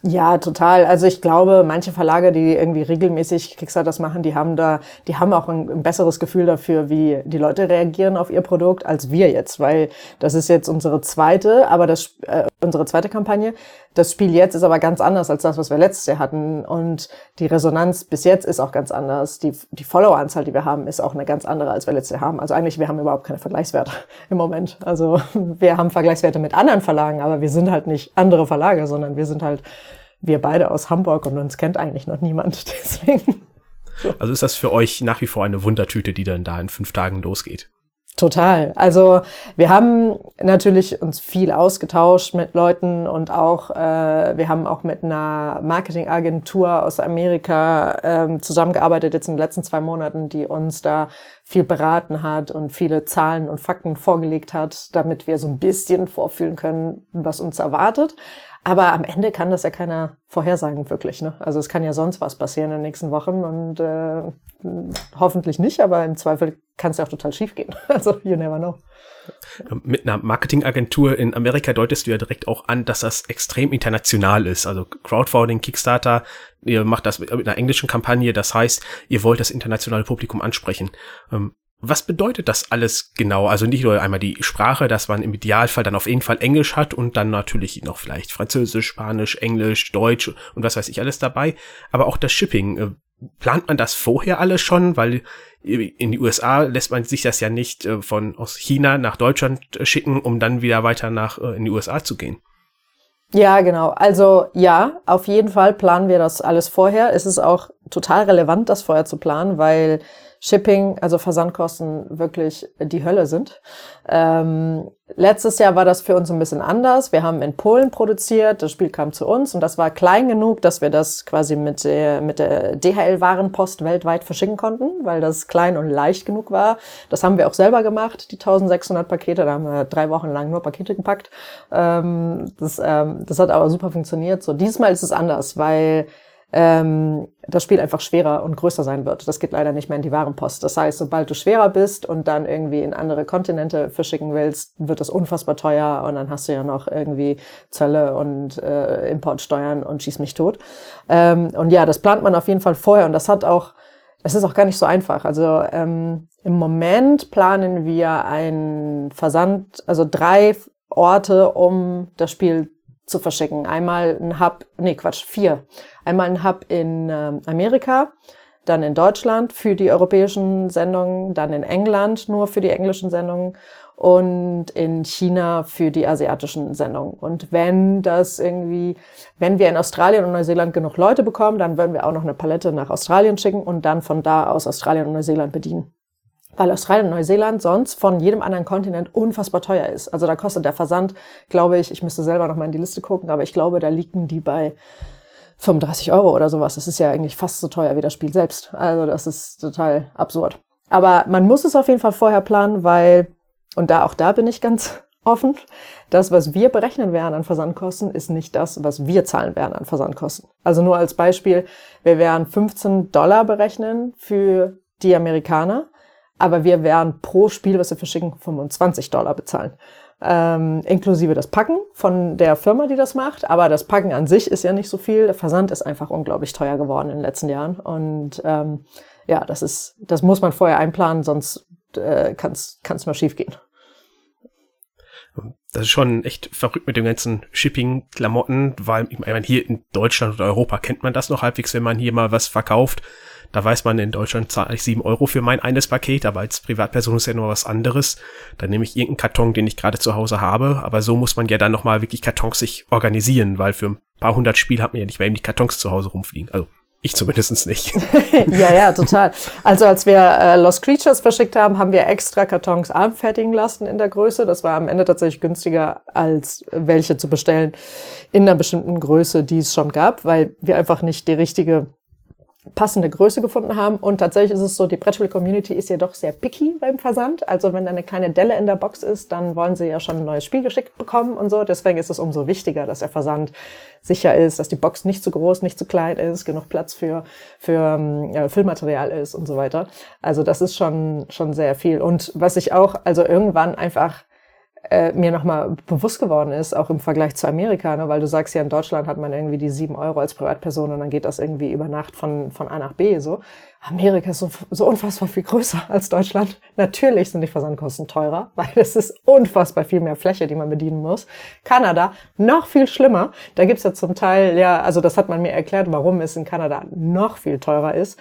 Ja, total. Also ich glaube, manche Verlage, die irgendwie regelmäßig Kickstarters machen, die haben da, die haben auch ein, ein, besseres Gefühl dafür, wie die Leute reagieren auf ihr Produkt, als wir jetzt, weil das ist jetzt unsere zweite, aber das äh, unsere zweite Kampagne. Das Spiel jetzt ist aber ganz anders als das, was wir letztes Jahr hatten und die Resonanz bis jetzt ist auch ganz anders. Die die Follower-Anzahl, die wir haben, ist auch eine ganz andere, als wir letztes Jahr haben. Also eigentlich wir haben überhaupt keine Vergleichswerte <laughs> im Moment. Also wir haben Vergleichswerte mit anderen Verlagen, aber wir sind halt nicht andere Verlage, sondern wir sind halt wir beide aus Hamburg und uns kennt eigentlich noch niemand. <laughs> Deswegen.
Also ist das für euch nach wie vor eine Wundertüte, die dann da in fünf Tagen losgeht?
Total. Also wir haben natürlich uns viel ausgetauscht mit Leuten und auch äh, wir haben auch mit einer Marketingagentur aus Amerika ähm, zusammengearbeitet jetzt in den letzten zwei Monaten, die uns da viel beraten hat und viele Zahlen und Fakten vorgelegt hat, damit wir so ein bisschen vorfühlen können, was uns erwartet. Aber am Ende kann das ja keiner vorhersagen, wirklich. Ne? Also es kann ja sonst was passieren in den nächsten Wochen und äh, hoffentlich nicht, aber im Zweifel kann es ja auch total schief gehen. <laughs> Also you never know.
Mit einer Marketingagentur in Amerika deutest du ja direkt auch an, dass das extrem international ist. Also Crowdfunding, Kickstarter, ihr macht das mit einer englischen Kampagne, das heißt, ihr wollt das internationale Publikum ansprechen. Ähm, was bedeutet das alles genau? Also nicht nur einmal die Sprache, dass man im Idealfall dann auf jeden Fall Englisch hat und dann natürlich noch vielleicht Französisch, Spanisch, Englisch, Deutsch und was weiß ich alles dabei, aber auch das Shipping. Äh, plant man das vorher alles schon? Weil in die USA lässt man sich das ja nicht äh, von aus China nach Deutschland äh, schicken, um dann wieder weiter nach in die USA zu gehen.
Ja, genau. Also ja, auf jeden Fall planen wir das alles vorher. Es ist auch total relevant, das vorher zu planen, weil Shipping, also Versandkosten wirklich die Hölle sind. Ähm, letztes Jahr war das für uns ein bisschen anders. Wir haben in Polen produziert, das Spiel kam zu uns und das war klein genug, dass wir das quasi mit der, mit der DHL-Warenpost weltweit verschicken konnten, weil das klein und leicht genug war. Das haben wir auch selber gemacht, die 1600 Pakete. Da haben wir drei Wochen lang nur Pakete gepackt. Ähm, das, ähm, das hat aber super funktioniert. So, diesmal ist es anders, weil ähm, das Spiel einfach schwerer und größer sein wird. Das geht leider nicht mehr in die Warenpost. Das heißt, sobald du schwerer bist und dann irgendwie in andere Kontinente verschicken willst, wird das unfassbar teuer und dann hast du ja noch irgendwie Zölle und äh, Importsteuern und schieß mich tot. Ähm, und ja, das plant man auf jeden Fall vorher und das hat auch, es ist auch gar nicht so einfach. Also ähm, im Moment planen wir einen Versand, also drei Orte, um das Spiel zu verschicken. Einmal ein Hub, nee Quatsch, vier. Einmal ein Hub in ähm, Amerika, dann in Deutschland für die europäischen Sendungen, dann in England nur für die englischen Sendungen und in China für die asiatischen Sendungen. Und wenn das irgendwie, wenn wir in Australien und Neuseeland genug Leute bekommen, dann würden wir auch noch eine Palette nach Australien schicken und dann von da aus Australien und Neuseeland bedienen. Weil Australien und Neuseeland sonst von jedem anderen Kontinent unfassbar teuer ist. Also da kostet der Versand, glaube ich, ich müsste selber noch mal in die Liste gucken, aber ich glaube, da liegen die bei 35 Euro oder sowas. Das ist ja eigentlich fast so teuer wie das Spiel selbst. Also das ist total absurd. Aber man muss es auf jeden Fall vorher planen, weil und da auch da bin ich ganz <laughs> offen. Das, was wir berechnen werden an Versandkosten, ist nicht das, was wir zahlen werden an Versandkosten. Also nur als Beispiel, wir werden 15 Dollar berechnen für die Amerikaner, aber wir werden pro Spiel, was wir verschicken, 25 Dollar bezahlen. Ähm, inklusive das Packen von der Firma, die das macht. Aber das Packen an sich ist ja nicht so viel. Der Versand ist einfach unglaublich teuer geworden in den letzten Jahren. Und ähm, ja, das ist, das muss man vorher einplanen, sonst äh, kann es mal schief gehen.
Das ist schon echt verrückt mit dem ganzen Shipping-Klamotten, weil ich meine, hier in Deutschland oder Europa kennt man das noch halbwegs, wenn man hier mal was verkauft. Da weiß man, in Deutschland zahle ich sieben Euro für mein eines Paket, aber als Privatperson ist ja nur was anderes. Dann nehme ich irgendeinen Karton, den ich gerade zu Hause habe, aber so muss man ja dann nochmal wirklich Kartons sich organisieren, weil für ein paar hundert Spiel hat man ja nicht mehr eben die Kartons zu Hause rumfliegen. Also ich zumindest nicht. <laughs>
ja, ja, total. Also als wir äh, Lost Creatures verschickt haben, haben wir extra Kartons anfertigen lassen in der Größe. Das war am Ende tatsächlich günstiger, als welche zu bestellen in einer bestimmten Größe, die es schon gab, weil wir einfach nicht die richtige passende Größe gefunden haben. Und tatsächlich ist es so, die Brettspiel-Community ist ja doch sehr picky beim Versand. Also wenn da eine kleine Delle in der Box ist, dann wollen sie ja schon ein neues Spiel geschickt bekommen und so. Deswegen ist es umso wichtiger, dass der Versand sicher ist, dass die Box nicht zu groß, nicht zu klein ist, genug Platz für, für ja, ähm, Filmmaterial ist und so weiter. Also das ist schon, schon sehr viel. Und was ich auch, also irgendwann einfach äh, mir nochmal bewusst geworden ist, auch im Vergleich zu Amerika, ne? weil du sagst ja, in Deutschland hat man irgendwie die sieben Euro als Privatperson und dann geht das irgendwie über Nacht von, von A nach B so. Amerika ist so, so unfassbar viel größer als Deutschland. Natürlich sind die Versandkosten teurer, <laughs> weil es ist unfassbar viel mehr Fläche, die man bedienen muss. Kanada, noch viel schlimmer. Da gibt's ja zum Teil, ja, also das hat man mir erklärt, warum es in Kanada noch viel teurer ist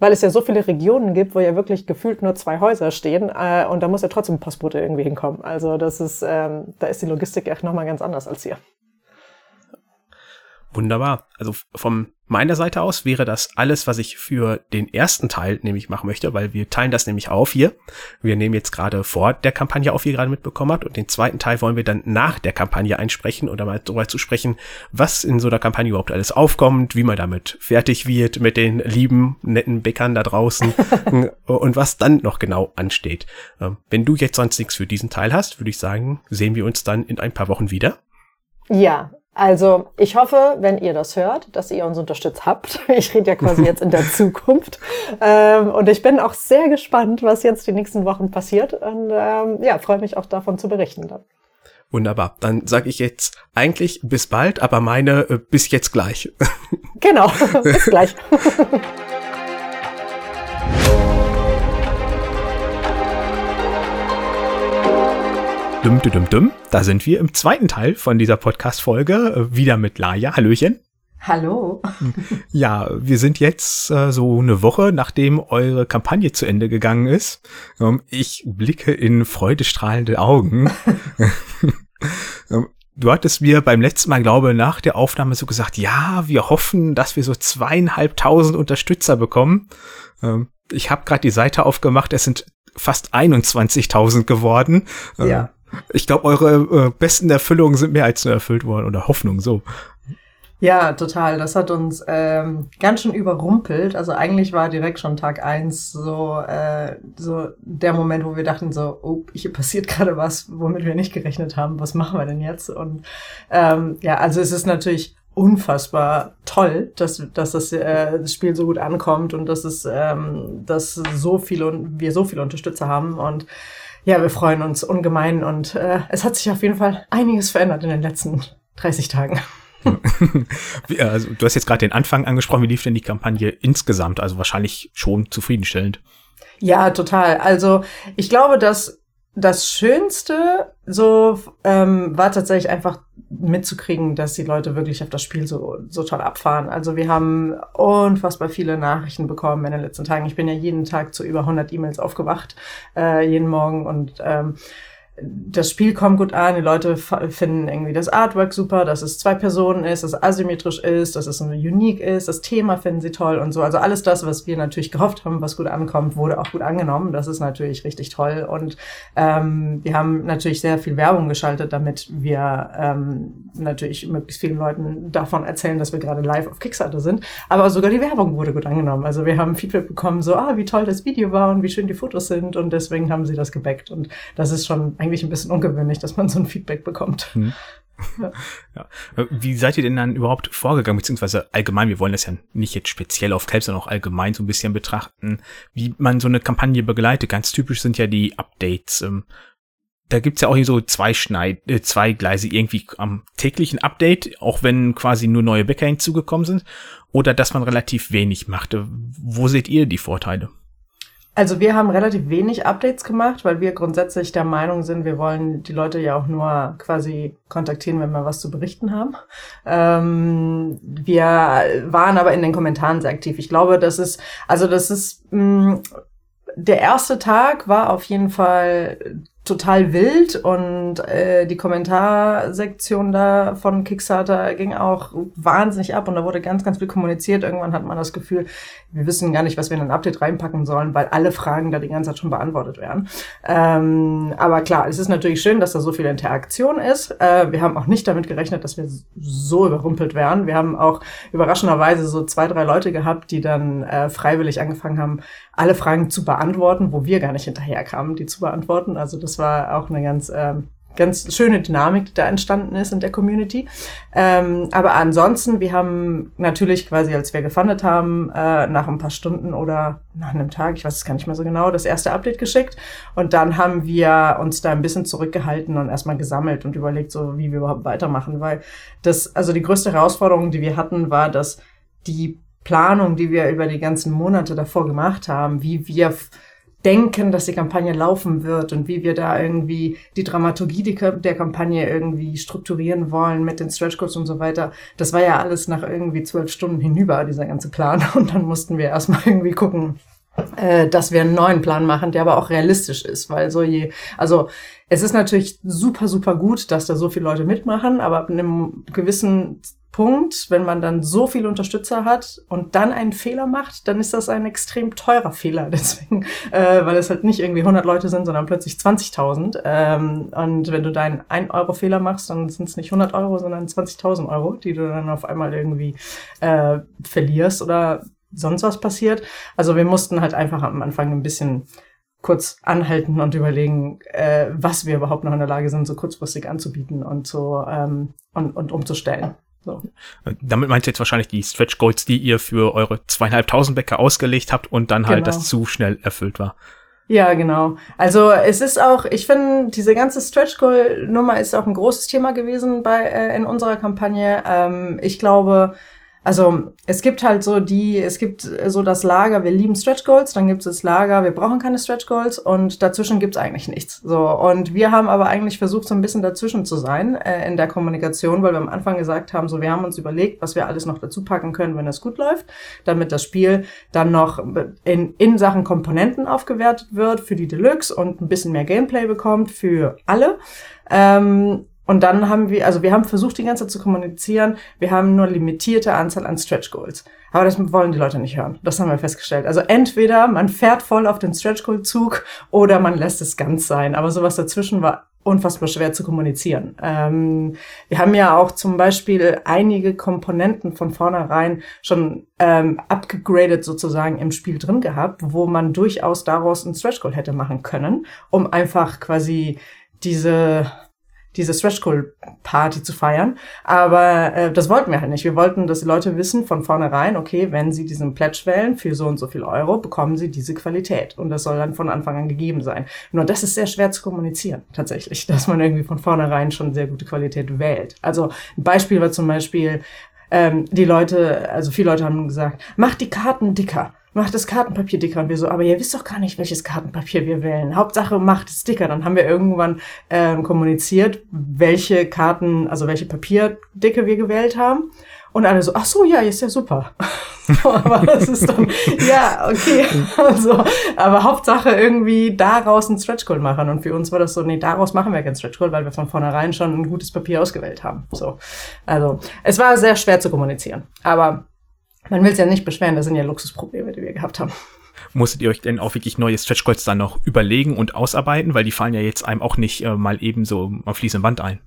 weil es ja so viele Regionen gibt, wo ja wirklich gefühlt nur zwei Häuser stehen äh, und da muss ja trotzdem ein Postbote irgendwie hinkommen. Also das ist, ähm, da ist die Logistik echt nochmal ganz anders als hier.
Wunderbar. Also von meiner Seite aus wäre das alles, was ich für den ersten Teil nämlich machen möchte, weil wir teilen das nämlich auf hier. Wir nehmen jetzt gerade vor der Kampagne auf, wie ihr gerade mitbekommen habt, und den zweiten Teil wollen wir dann nach der Kampagne einsprechen oder mal darüber zu sprechen, was in so einer Kampagne überhaupt alles aufkommt, wie man damit fertig wird mit den lieben, netten Bäckern da draußen <laughs> und was dann noch genau ansteht. Ähm, wenn du jetzt sonst nichts für diesen Teil hast, würde ich sagen, sehen wir uns dann in ein paar Wochen wieder.
Ja, also ich hoffe, wenn ihr das hört, dass ihr uns unterstützt habt. <laughs> Ich rede ja quasi jetzt in der <laughs> Zukunft. Ähm, und ich bin auch sehr gespannt, was jetzt die nächsten Wochen passiert. Und ähm, ja, freue mich auch davon zu berichten dann.
Wunderbar. Dann sage ich jetzt eigentlich bis bald, aber meine äh, bis jetzt gleich. <laughs>
Genau, bis gleich.
Dum, dum, dum, Da sind wir im zweiten Teil von dieser Podcast-Folge äh, wieder mit Laia. Hallöchen.
Hallo. <laughs>
Ja, wir sind jetzt äh, so eine Woche, nachdem eure Kampagne zu Ende gegangen ist. Ähm, ich blicke in freudestrahlende Augen. <laughs> ähm, du hattest mir beim letzten Mal, glaube nach der Aufnahme so gesagt, ja, wir hoffen, dass wir so zweieinhalbtausend Unterstützer bekommen. Ähm, ich habe gerade die Seite aufgemacht, es sind fast 21.000 geworden.
Ähm, ja.
Ich glaube, eure äh, besten Erfüllungen sind mehr als nur erfüllt worden oder Hoffnung so.
Ja, total. Das hat uns ähm, ganz schön überrumpelt. Also eigentlich war direkt schon Tag eins so, äh, so der Moment, wo wir dachten so, oh, hier passiert gerade was, womit wir nicht gerechnet haben. Was machen wir denn jetzt? Und ähm, ja, also es ist natürlich unfassbar toll, dass, dass das, äh, das Spiel so gut ankommt und dass es, ähm, dass so viele wir so viele Unterstützer haben und ja, wir freuen uns ungemein und äh, es hat sich auf jeden Fall einiges verändert in den letzten 30 Tagen. <laughs>
also, du hast jetzt gerade den Anfang angesprochen. Wie lief denn die Kampagne insgesamt? Also wahrscheinlich schon zufriedenstellend.
Ja, total. Also ich glaube, dass das Schönste so ähm, war tatsächlich einfach mitzukriegen, dass die Leute wirklich auf das Spiel so, so toll abfahren. Also wir haben unfassbar viele Nachrichten bekommen in den letzten Tagen. Ich bin ja jeden Tag zu über 100 E-Mails aufgewacht, äh, jeden Morgen und ähm, das Spiel kommt gut an, die Leute finden irgendwie das Artwork super, dass es zwei Personen ist, dass es asymmetrisch ist, dass es unique ist, das Thema finden sie toll und so. Also alles das, was wir natürlich gehofft haben, was gut ankommt, wurde auch gut angenommen. Das ist natürlich richtig toll. Und ähm, wir haben natürlich sehr viel Werbung geschaltet, damit wir ähm, natürlich möglichst vielen Leuten davon erzählen, dass wir gerade live auf Kickstarter sind. Aber sogar die Werbung wurde gut angenommen. Also wir haben Feedback bekommen, so, ah, wie toll das Video war und wie schön die Fotos sind und deswegen haben sie das gebackt. Und das ist schon ein eigentlich ein bisschen ungewöhnlich, dass man so ein Feedback bekommt. Hm.
Ja. <laughs> ja. Wie seid ihr denn dann überhaupt vorgegangen, beziehungsweise allgemein, wir wollen das ja nicht jetzt speziell auf Kelp, sondern auch allgemein so ein bisschen betrachten, wie man so eine Kampagne begleitet. Ganz typisch sind ja die Updates. Ähm, da gibt's ja auch hier so zwei Schneid, äh, zwei Gleise irgendwie am täglichen Update, auch wenn quasi nur neue Bäcker hinzugekommen sind, oder dass man relativ wenig machte. Wo seht ihr die Vorteile?
Also wir haben relativ wenig Updates gemacht, weil wir grundsätzlich der Meinung sind, wir wollen die Leute ja auch nur quasi kontaktieren, wenn wir was zu berichten haben. Ähm, wir waren aber in den Kommentaren sehr aktiv. Ich glaube, das ist, also das ist, mh, mm, der erste Tag war auf jeden Fall total wild und äh, die Kommentarsektion da von Kickstarter ging auch wahnsinnig ab und da wurde ganz, ganz viel kommuniziert. Irgendwann hat man das Gefühl, wir wissen gar nicht, was wir in ein Update reinpacken sollen, weil alle Fragen da die ganze Zeit schon beantwortet werden. Ähm, aber klar, es ist natürlich schön, dass da so viel Interaktion ist. Äh, wir haben auch nicht damit gerechnet, dass wir so überrumpelt werden. Wir haben auch überraschenderweise so zwei, drei Leute gehabt, die dann äh, freiwillig angefangen haben, alle Fragen zu beantworten, wo wir gar nicht hinterherkamen, die zu beantworten. Also das war auch eine ganz ähm, ganz schöne Dynamik, die da entstanden ist in der Community. Ähm, aber ansonsten, wir haben natürlich quasi, als wir gefundet haben, äh, nach ein paar Stunden oder nach einem Tag, ich weiß es gar nicht mehr so genau, das erste Update geschickt. Und dann haben wir uns da ein bisschen zurückgehalten und erstmal gesammelt und überlegt, so wie wir überhaupt weitermachen. Weil das, also die größte Herausforderung, die wir hatten, war, dass die Planung, die wir über die ganzen Monate davor gemacht haben, wie wir denken, dass die Kampagne laufen wird und wie wir da irgendwie die Dramaturgie der Kampagne irgendwie strukturieren wollen mit den Stretch Goals und so weiter. Das war ja alles nach irgendwie zwölf Stunden hinüber, dieser ganze Plan. <laughs> Und dann mussten wir erstmal irgendwie gucken, äh, dass wir einen neuen Plan machen, der aber auch realistisch ist, weil so je, also es ist natürlich super, super gut, dass da so viele Leute mitmachen, aber ab einem gewissen Punkt, wenn man dann so viele Unterstützer hat und dann einen Fehler macht, dann ist das ein extrem teurer Fehler. <laughs> Deswegen, äh, weil es halt nicht irgendwie 100 Leute sind, sondern plötzlich 20.000. Ähm, und wenn du deinen 1 Euro Fehler machst, dann sind es nicht 100 Euro, sondern 20.000 Euro, die du dann auf einmal irgendwie äh, verlierst oder sonst was passiert. Also wir mussten halt einfach am Anfang ein bisschen kurz anhalten und überlegen, äh, was wir überhaupt noch in der Lage sind, so kurzfristig anzubieten und so ähm, und, und umzustellen. So.
Damit meint ihr jetzt wahrscheinlich die Stretch Goals, die ihr für eure zweieinhalbtausend Bäcker ausgelegt habt und dann halt genau. das zu schnell erfüllt war.
Ja, genau. Also es ist auch, ich finde, diese ganze Stretch Goal Nummer ist auch ein großes Thema gewesen bei äh, in unserer Kampagne. Ähm, ich glaube, also es gibt halt so die, es gibt so das Lager, wir lieben Stretch Goals, dann gibt es das Lager, wir brauchen keine Stretch Goals und dazwischen gibt's eigentlich nichts. So und wir haben aber eigentlich versucht, so ein bisschen dazwischen zu sein äh, in der Kommunikation, weil wir am Anfang gesagt haben, so wir haben uns überlegt, was wir alles noch dazu packen können, wenn es gut läuft, damit das Spiel dann noch in, in Sachen Komponenten aufgewertet wird für die Deluxe und ein bisschen mehr Gameplay bekommt für alle. Ähm, und dann haben wir, also wir haben versucht, die ganze Zeit zu kommunizieren, wir haben nur limitierte Anzahl an Stretch Goals. Aber das wollen die Leute nicht hören. Das haben wir festgestellt. Also entweder man fährt voll auf den Stretch Goal Zug oder man lässt es ganz sein. Aber sowas dazwischen war unfassbar schwer zu kommunizieren. Ähm, wir haben ja auch zum Beispiel einige Komponenten von vornherein schon ähm, abgegradet sozusagen im Spiel drin gehabt, wo man durchaus daraus ein Stretch Goal hätte machen können, um einfach quasi diese diese Stretch Goal Party zu feiern. Aber äh, das wollten wir halt nicht. Wir wollten, dass die Leute wissen von vornherein, okay, wenn sie diesen Pledge wählen für so und so viel Euro, bekommen sie diese Qualität. Und das soll dann von Anfang an gegeben sein. Nur das ist sehr schwer zu kommunizieren, tatsächlich, dass man irgendwie von vornherein schon sehr gute Qualität wählt. Also ein Beispiel war zum Beispiel, ähm, die Leute, also viele Leute haben gesagt, mach die Karten dicker macht das Kartenpapier dicker. Und wir so, aber ihr wisst doch gar nicht, welches Kartenpapier wir wählen. Hauptsache macht es dicker. Dann haben wir irgendwann ähm, kommuniziert, welche Karten, also welche Papierdicke wir gewählt haben. Und alle so, ach so, ja, ist ja super. <laughs> aber das ist dann, ja, okay. <laughs> Also, aber Hauptsache irgendwie daraus ein Stretch Goal machen. Und für uns war das so, nee, daraus machen wir kein Stretch Goal, weil wir von vornherein schon ein gutes Papier ausgewählt haben. So. Also, es war sehr schwer zu kommunizieren. Aber man will es ja nicht beschweren, das sind ja Luxusprobleme, die wir gehabt haben.
Musstet ihr euch denn auch wirklich neue Stretch Goals dann noch überlegen und ausarbeiten? Weil die fallen ja jetzt einem auch nicht äh, mal eben so auf fließende Wand ein.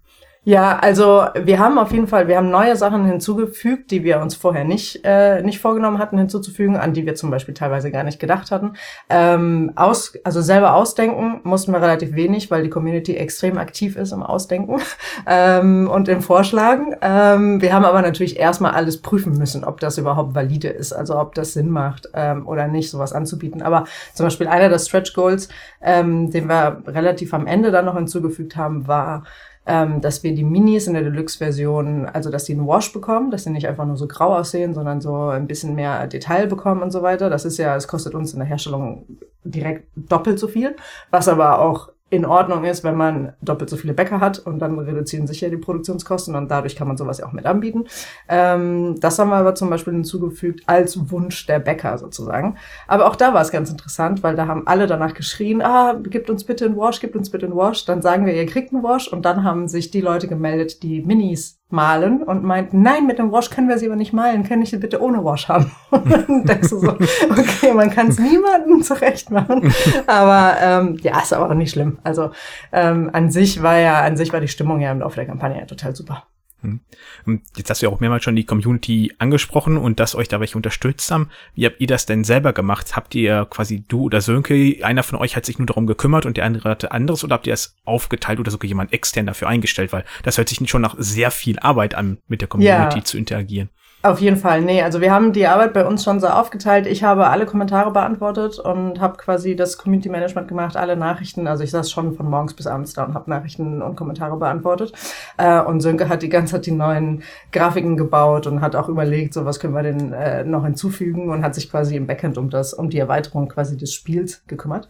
Ja, also wir haben auf jeden Fall, wir haben neue Sachen hinzugefügt, die wir uns vorher nicht, äh, nicht vorgenommen hatten hinzuzufügen, an die wir zum Beispiel teilweise gar nicht gedacht hatten. Ähm, aus, also selber ausdenken mussten wir relativ wenig, weil die Community extrem aktiv ist im Ausdenken <laughs> ähm, und im Vorschlagen. Ähm, wir haben aber natürlich erstmal alles prüfen müssen, ob das überhaupt valide ist, also ob das Sinn macht ähm, oder nicht, sowas anzubieten. Aber zum Beispiel einer der Stretch Goals, ähm, den wir relativ am Ende dann noch hinzugefügt haben, war ähm, dass wir die Minis in der Deluxe-Version, also dass die einen Wash bekommen, dass sie nicht einfach nur so grau aussehen, sondern so ein bisschen mehr Detail bekommen und so weiter. Das ist ja, es kostet uns in der Herstellung direkt doppelt so viel, was aber auch in Ordnung ist, wenn man doppelt so viele Bäcker hat und dann reduzieren sich ja die Produktionskosten und dadurch kann man sowas ja auch mit anbieten. Ähm, das haben wir aber zum Beispiel hinzugefügt als Wunsch der Bäcker sozusagen. Aber auch da war es ganz interessant, weil da haben alle danach geschrien, ah, gibt uns bitte einen Wash, gibt uns bitte einen Wash. Dann sagen wir, ihr kriegt einen Wash und dann haben sich die Leute gemeldet, die Minis malen und meinten, nein, mit dem Wash können wir sie aber nicht malen, können ich sie bitte ohne Wash haben? <laughs> Und dann denkst du so, okay, man kann es niemandem zurecht machen. Aber ähm, ja, ist aber auch nicht schlimm. Also ähm, an sich war ja, an sich war die Stimmung ja im Laufe der Kampagne ja total super.
Hm. Jetzt hast du ja auch mehrmals schon die Community angesprochen und dass euch da welche unterstützt haben. Wie habt ihr das denn selber gemacht? Habt ihr quasi du oder Sönke, einer von euch hat sich nur darum gekümmert und der andere hatte anderes oder habt ihr es aufgeteilt oder sogar jemand extern dafür eingestellt? Weil das hört sich schon nach sehr viel Arbeit an, mit der Community ja. zu interagieren.
Auf jeden Fall, nee. Also wir haben die Arbeit bei uns schon so aufgeteilt. Ich habe alle Kommentare beantwortet und habe quasi das Community Management gemacht, alle Nachrichten. Also ich saß schon von morgens bis abends da und habe Nachrichten und Kommentare beantwortet. Äh, und Sönke hat die ganze Zeit die neuen Grafiken gebaut und hat auch überlegt, so was können wir denn äh, noch hinzufügen und hat sich quasi im Backend um das, um die Erweiterung quasi des Spiels gekümmert.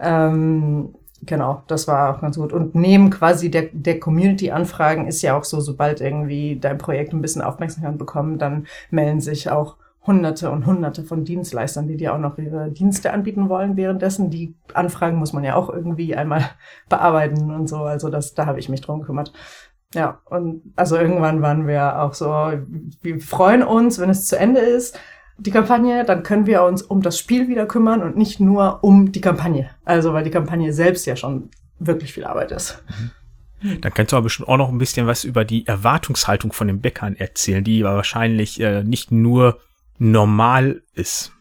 Ähm, Genau, das war auch ganz gut. Und neben quasi der, der Community-Anfragen ist ja auch so, sobald irgendwie dein Projekt ein bisschen Aufmerksamkeit bekommt, dann melden sich auch Hunderte und Hunderte von Dienstleistern, die dir auch noch ihre Dienste anbieten wollen währenddessen. Die Anfragen muss man ja auch irgendwie einmal <laughs> bearbeiten und so. Also das, da habe ich mich drum gekümmert. Ja, und also irgendwann waren wir auch so, wir freuen uns, wenn es zu Ende ist, die Kampagne, dann können wir uns um das Spiel wieder kümmern und nicht nur um die Kampagne. Also weil die Kampagne selbst ja schon wirklich viel Arbeit ist.
Mhm. Dann kannst du aber bestimmt auch noch ein bisschen was über die Erwartungshaltung von den Bäckern erzählen, die wahrscheinlich äh, nicht nur normal ist.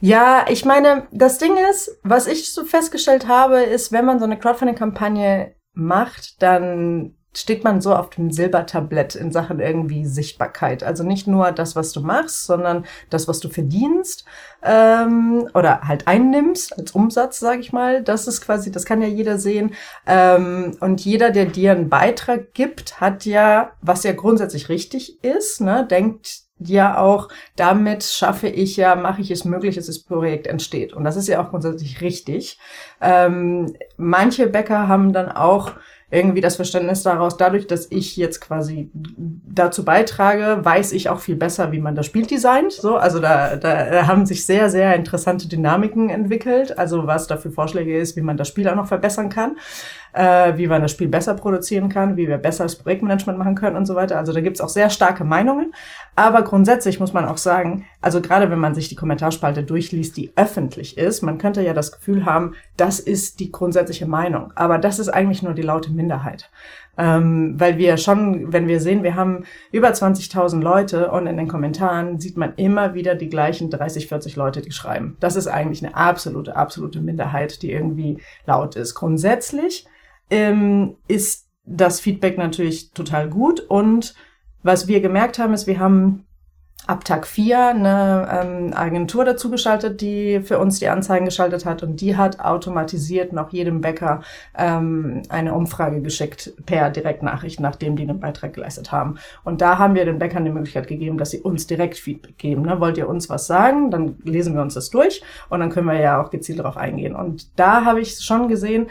Ja, ich meine, das Ding ist, was ich so festgestellt habe, ist, wenn man so eine Crowdfunding-Kampagne macht, dann steht man so auf dem Silbertablett in Sachen irgendwie Sichtbarkeit. Also nicht nur das, was du machst, sondern das, was du verdienst ähm, oder halt einnimmst als Umsatz, sage ich mal. Das ist quasi, das kann ja jeder sehen. Ähm, und jeder, der dir einen Beitrag gibt, hat ja, was ja grundsätzlich richtig ist, ne, denkt ja auch, damit schaffe ich ja, mache ich es möglich, dass das Projekt entsteht. Und das ist ja auch grundsätzlich richtig. Ähm, manche Bäcker haben dann auch irgendwie das Verständnis daraus, dadurch, dass ich jetzt quasi dazu beitrage, weiß ich auch viel besser, wie man das Spiel designt. So, also da, da haben sich sehr, sehr interessante Dynamiken entwickelt. Also was da für Vorschläge ist, wie man das Spiel auch noch verbessern kann äh, wie man das Spiel besser produzieren kann, wie wir besser das Projektmanagement machen können und so weiter. Also da gibt's auch sehr starke Meinungen. Aber grundsätzlich muss man auch sagen, also gerade wenn man sich die Kommentarspalte durchliest, die öffentlich ist, man könnte ja das Gefühl haben, das ist die grundsätzliche Meinung. Aber das ist eigentlich nur die laute Minderheit. Ähm, weil wir schon, wenn wir sehen, wir haben über 20.000 Leute und in den Kommentaren sieht man immer wieder die gleichen 30, 40 Leute, die schreiben. Das ist eigentlich eine absolute, absolute Minderheit, die irgendwie laut ist. Grundsätzlich ähm, ist das Feedback natürlich total gut. Und was wir gemerkt haben, ist, wir haben ab Tag 4 eine ähm, Agentur dazu geschaltet, die für uns die Anzeigen geschaltet hat und die hat automatisiert noch jedem Bäcker ähm, eine Umfrage geschickt per Direktnachricht, nachdem die einen Beitrag geleistet haben. Und da haben wir den Bäckern die Möglichkeit gegeben, dass sie uns direkt Feedback geben. Ne? Wollt ihr uns was sagen? Dann lesen wir uns das durch und dann können wir ja auch gezielt darauf eingehen. Und da habe ich schon gesehen,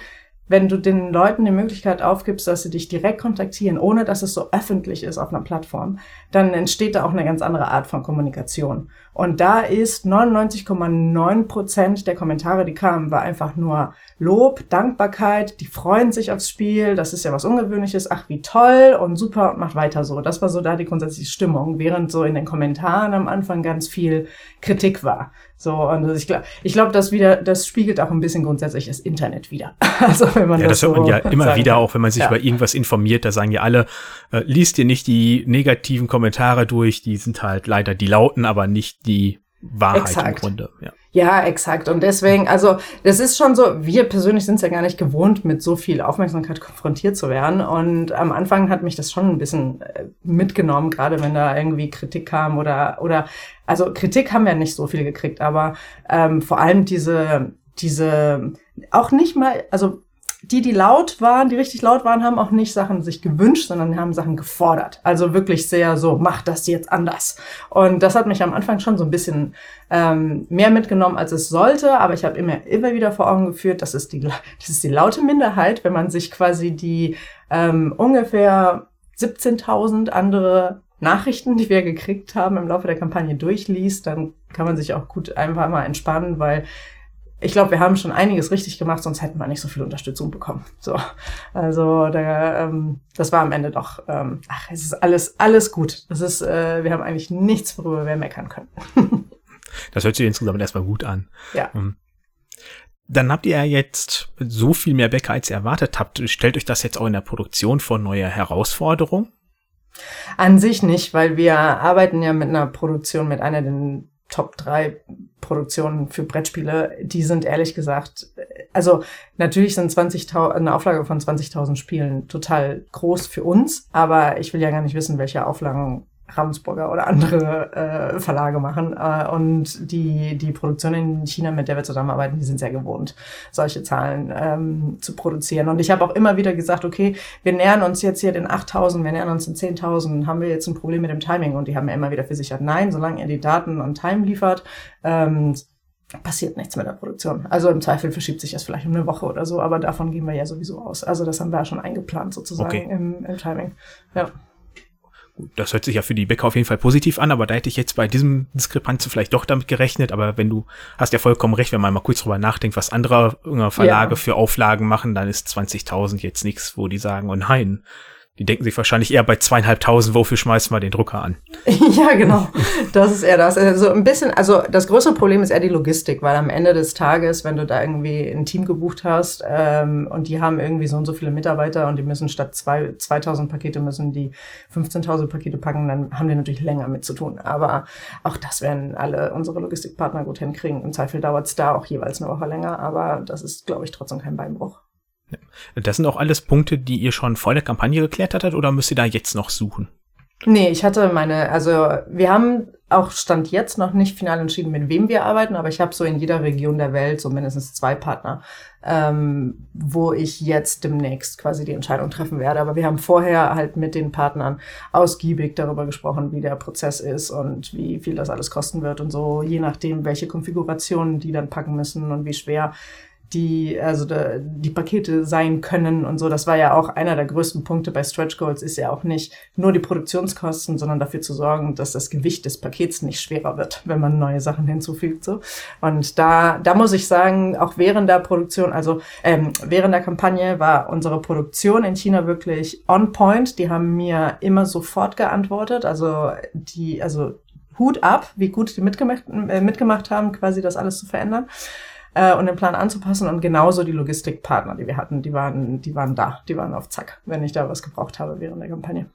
wenn du den Leuten die Möglichkeit aufgibst, dass sie dich direkt kontaktieren, ohne dass es so öffentlich ist auf einer Plattform, dann entsteht da auch eine ganz andere Art von Kommunikation. Und da ist 99,9 Prozent der Kommentare, die kamen, war einfach nur Lob, Dankbarkeit, die freuen sich aufs Spiel, das ist ja was Ungewöhnliches, ach wie toll und super macht weiter so. Das war so da die grundsätzliche Stimmung, während so in den Kommentaren am Anfang ganz viel Kritik war. So, und ich glaube, ich glaube, das wieder, das spiegelt auch ein bisschen grundsätzlich das Internet wieder. <laughs>
Also wenn man ja, das, das hört man so ja immer wieder, auch wenn man sich ja. über irgendwas informiert, da sagen ja alle, äh, liest dir nicht die negativen Kommentare durch, die sind halt leider die lauten, aber nicht die Wahrheit
exakt.
im Grunde.
Ja. ja, exakt. Und deswegen, also das ist schon so, wir persönlich sind es ja gar nicht gewohnt, mit so viel Aufmerksamkeit konfrontiert zu werden. Und am Anfang hat mich das schon ein bisschen äh, mitgenommen, gerade wenn da irgendwie Kritik kam oder, oder also Kritik haben wir nicht so viel gekriegt, aber ähm, vor allem diese, diese, auch nicht mal, also die, die laut waren, die richtig laut waren, haben auch nicht Sachen sich gewünscht, sondern haben Sachen gefordert. Also wirklich sehr so, mach das jetzt anders. Und das hat mich am Anfang schon so ein bisschen ähm, mehr mitgenommen, als es sollte. Aber ich habe immer, immer wieder vor Augen geführt, das ist die, das ist die laute Minderheit, wenn man sich quasi die ähm, ungefähr 17.000 andere Nachrichten, die wir gekriegt haben im Laufe der Kampagne durchliest, dann kann man sich auch gut einfach mal entspannen, weil ich glaube, wir haben schon einiges richtig gemacht, sonst hätten wir nicht so viel Unterstützung bekommen. So, also da, ähm, das war am Ende doch, ähm, ach, es ist alles alles gut. Das ist, äh, wir haben eigentlich nichts, worüber wir meckern können. <laughs>
das hört sich insgesamt erstmal gut an.
Ja.
Ähm, dann habt ihr ja jetzt so viel mehr Bäcker, als ihr erwartet habt. Stellt euch das jetzt auch in der Produktion vor neue Herausforderungen?
An sich nicht, weil wir arbeiten ja mit einer Produktion, mit einer der Top 3 Produktionen für Brettspiele, die sind ehrlich gesagt, also natürlich sind 20.000, eine Auflage von 20.000 Spielen total groß für uns, aber ich will ja gar nicht wissen, welche Auflagen Ravensburger oder andere äh, Verlage machen. Äh, und die, die Produktion in China, mit der wir zusammenarbeiten, die sind sehr gewohnt, solche Zahlen ähm, zu produzieren. Und ich habe auch immer wieder gesagt, okay, wir nähern uns jetzt hier den 8000, wir nähern uns den 10.000, haben wir jetzt ein Problem mit dem Timing? Und die haben mir immer wieder versichert, nein, solange ihr die Daten on Time liefert, ähm, passiert nichts mit der Produktion. Also im Zweifel verschiebt sich das vielleicht um eine Woche oder so, aber davon gehen wir ja sowieso aus. Also das haben wir ja schon eingeplant sozusagen okay. im, im Timing. Ja
das hört sich ja für die Bäcker auf jeden Fall positiv an, aber da hätte ich jetzt bei diesem Diskrepanz vielleicht doch damit gerechnet. Aber wenn du hast ja vollkommen recht, wenn man mal kurz drüber nachdenkt, was andere Verlage ja. für Auflagen machen, dann ist 20.000 jetzt nichts, wo die sagen, oh nein, die denken sich wahrscheinlich eher bei zweieinhalbtausend, wofür schmeißen wir den Drucker an? <laughs>
ja, genau. Das ist eher das. Also ein bisschen, also das größte Problem ist eher die Logistik, weil am Ende des Tages, wenn du da irgendwie ein Team gebucht hast ähm, und die haben irgendwie so und so viele Mitarbeiter und die müssen statt zwei, 2000 Pakete müssen die 15.000 Pakete packen, dann haben die natürlich länger mit zu tun. Aber auch das werden alle unsere Logistikpartner gut hinkriegen. Im Zweifel dauert es da auch jeweils eine Woche länger, aber das ist, glaube ich, trotzdem kein Beinbruch.
Das sind auch alles Punkte, die ihr schon vor der Kampagne geklärt hattet oder müsst ihr da jetzt noch suchen?
Nee, ich hatte meine, also wir haben auch Stand jetzt noch nicht final entschieden, mit wem wir arbeiten, aber ich habe so in jeder Region der Welt so mindestens zwei Partner, ähm, wo ich jetzt demnächst quasi die Entscheidung treffen werde. Aber wir haben vorher halt mit den Partnern ausgiebig darüber gesprochen, wie der Prozess ist und wie viel das alles kosten wird und so, je nachdem, welche Konfigurationen die dann packen müssen und wie schwer die, also de, die Pakete sein können und so. Das war ja auch einer der größten Punkte bei Stretch Goals, ist ja auch nicht nur die Produktionskosten, sondern dafür zu sorgen, dass das Gewicht des Pakets nicht schwerer wird, wenn man neue Sachen hinzufügt. So. Und da, da muss ich sagen, auch während der Produktion, also ähm, während der Kampagne war unsere Produktion in China wirklich on point. Die haben mir immer sofort geantwortet. Also die, also Hut ab, wie gut die mitgemacht, äh, mitgemacht haben, quasi das alles zu verändern äh, und den Plan anzupassen. Und genauso die Logistikpartner, die wir hatten, die waren, die waren da, die waren auf Zack, wenn ich da was gebraucht habe während der Kampagne.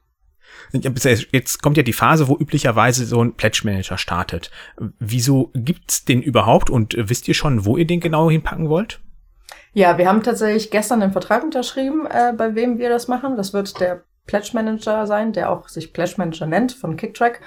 Jetzt kommt ja die Phase, wo üblicherweise so ein Pledge Manager startet. Wieso gibt's den überhaupt und wisst ihr schon, wo ihr den genau hinpacken wollt?
Ja, wir haben tatsächlich gestern den Vertrag unterschrieben, äh, bei wem wir das machen. Das wird der Pledge Manager sein, der auch sich Pledge Manager nennt von Kicktrack.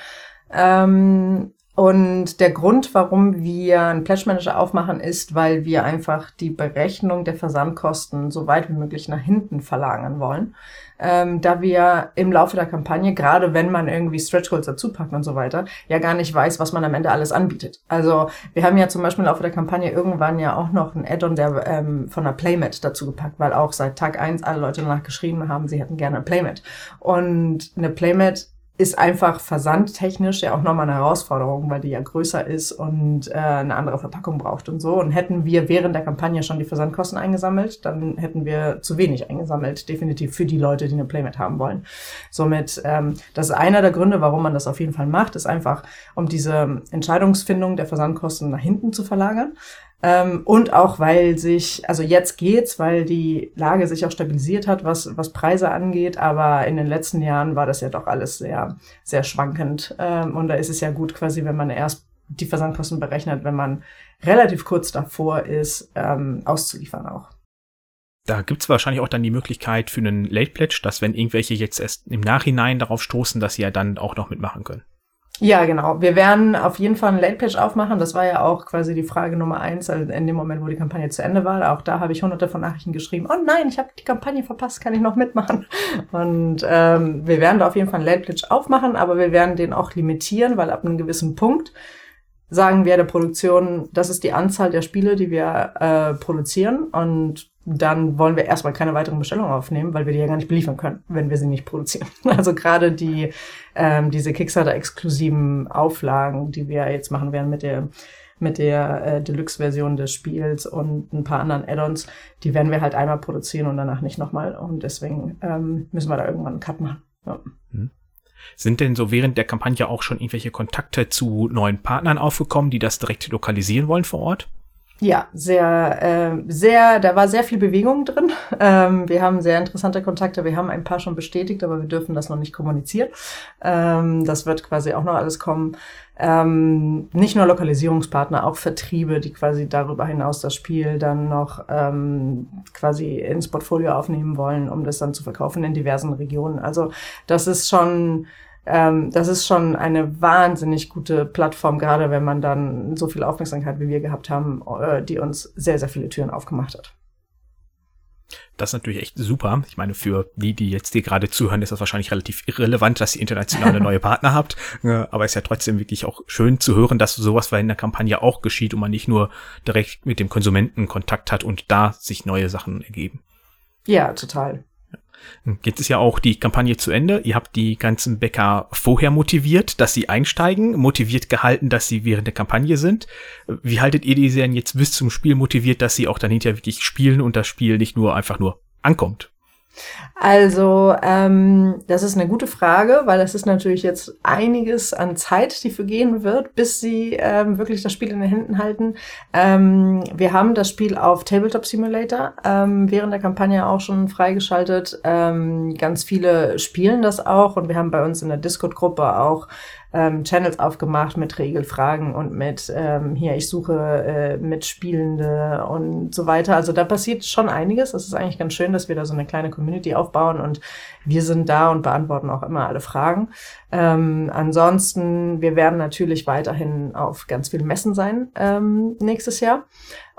Ähm, und der Grund, warum wir einen Pledge Manager aufmachen, ist, weil wir einfach die Berechnung der Versandkosten so weit wie möglich nach hinten verlagern wollen. Ähm, da wir im Laufe der Kampagne, gerade wenn man irgendwie Stretch Goals dazu packt und so weiter, ja gar nicht weiß, was man am Ende alles anbietet. Also wir haben ja zum Beispiel im Laufe der Kampagne irgendwann ja auch noch ein Add-on der ähm, von einer Playmat dazu gepackt, weil auch seit Tag eins alle Leute danach geschrieben haben, sie hätten gerne ein Playmat. Und eine Playmat ist einfach versandtechnisch ja auch nochmal eine Herausforderung, weil die ja größer ist und äh, eine andere Verpackung braucht und so. Und hätten wir während der Kampagne schon die Versandkosten eingesammelt, dann hätten wir zu wenig eingesammelt, definitiv für die Leute, die eine Playmat haben wollen. Somit, ähm, das ist einer der Gründe, warum man das auf jeden Fall macht, ist einfach, um diese Entscheidungsfindung der Versandkosten nach hinten zu verlagern. Ähm, und auch, weil sich, also jetzt geht's, weil die Lage sich auch stabilisiert hat, was, was Preise angeht, aber in den letzten Jahren war das ja doch alles sehr, sehr schwankend. Ähm, und da ist es ja gut quasi, wenn man erst die Versandkosten berechnet, wenn man relativ kurz davor ist, ähm, auszuliefern auch.
Da gibt's wahrscheinlich auch dann die Möglichkeit für einen Late Pledge, dass wenn irgendwelche jetzt erst im Nachhinein darauf stoßen, dass sie ja dann auch noch mitmachen können.
Ja, genau. Wir werden auf jeden Fall einen Late-Page aufmachen. Das war ja auch quasi die Frage Nummer eins also in dem Moment, wo die Kampagne zu Ende war. Auch da habe ich hunderte von Nachrichten geschrieben. Oh nein, ich habe die Kampagne verpasst, kann ich noch mitmachen? Und ähm, wir werden da auf jeden Fall einen Late-Page aufmachen, aber wir werden den auch limitieren, weil ab einem gewissen Punkt sagen wir der Produktion, das ist die Anzahl der Spiele, die wir äh, produzieren und dann wollen wir erstmal keine weiteren Bestellungen aufnehmen, weil wir die ja gar nicht beliefern können, wenn wir sie nicht produzieren. <laughs> Also gerade die ähm, diese Kickstarter-exklusiven Auflagen, die wir jetzt machen werden mit der mit der äh, Deluxe-Version des Spiels und ein paar anderen Add-ons, die werden wir halt einmal produzieren und danach nicht nochmal. Und deswegen ähm, müssen wir da irgendwann einen Cut machen. Ja.
Hm. Sind denn so während der Kampagne auch schon irgendwelche Kontakte zu neuen Partnern aufgekommen, die das direkt lokalisieren wollen vor Ort?
Ja, sehr, äh, sehr, da war sehr viel Bewegung drin. <laughs> Ähm, wir haben sehr interessante Kontakte. Wir haben ein paar schon bestätigt, aber wir dürfen das noch nicht kommunizieren. Ähm, das wird quasi auch noch alles kommen. Ähm, nicht nur Lokalisierungspartner, auch Vertriebe, die quasi darüber hinaus das Spiel dann noch ähm, quasi ins Portfolio aufnehmen wollen, um das dann zu verkaufen in diversen Regionen. Also das ist schon ähm, das ist schon eine wahnsinnig gute Plattform, gerade wenn man dann so viel Aufmerksamkeit wie wir gehabt haben, äh, die uns sehr, sehr viele Türen aufgemacht hat.
Das ist natürlich echt super. Ich meine, für die, die jetzt dir gerade zuhören, ist das wahrscheinlich relativ irrelevant, dass ihr internationale <laughs> neue Partner habt. Aber es ist ja trotzdem wirklich auch schön zu hören, dass sowas in der Kampagne auch geschieht und man nicht nur direkt mit dem Konsumenten Kontakt hat und da sich neue Sachen ergeben.
Ja, total.
Jetzt ist ja auch die Kampagne zu Ende. Ihr habt die ganzen Bäcker vorher motiviert, dass sie einsteigen, motiviert gehalten, dass sie während der Kampagne sind. Wie haltet ihr die denn jetzt bis zum Spiel motiviert, dass sie auch dann hinterher wirklich spielen und das Spiel nicht nur einfach nur ankommt?
Also, ähm, das ist eine gute Frage, weil es ist natürlich jetzt einiges an Zeit, die vergehen wird, bis sie ähm, wirklich das Spiel in den Händen halten. Ähm, wir haben das Spiel auf Tabletop Simulator ähm, während der Kampagne auch schon freigeschaltet. Ähm, ganz viele spielen das auch und wir haben bei uns in der Discord-Gruppe auch ähm, Channels aufgemacht mit Regelfragen und mit ähm, hier, ich suche äh, Mitspielende und so weiter. Also da passiert schon einiges. Es ist eigentlich ganz schön, dass wir da so eine kleine Community aufbauen und wir sind da und beantworten auch immer alle Fragen. Ähm, ansonsten, wir werden natürlich weiterhin auf ganz vielen Messen sein ähm, nächstes Jahr.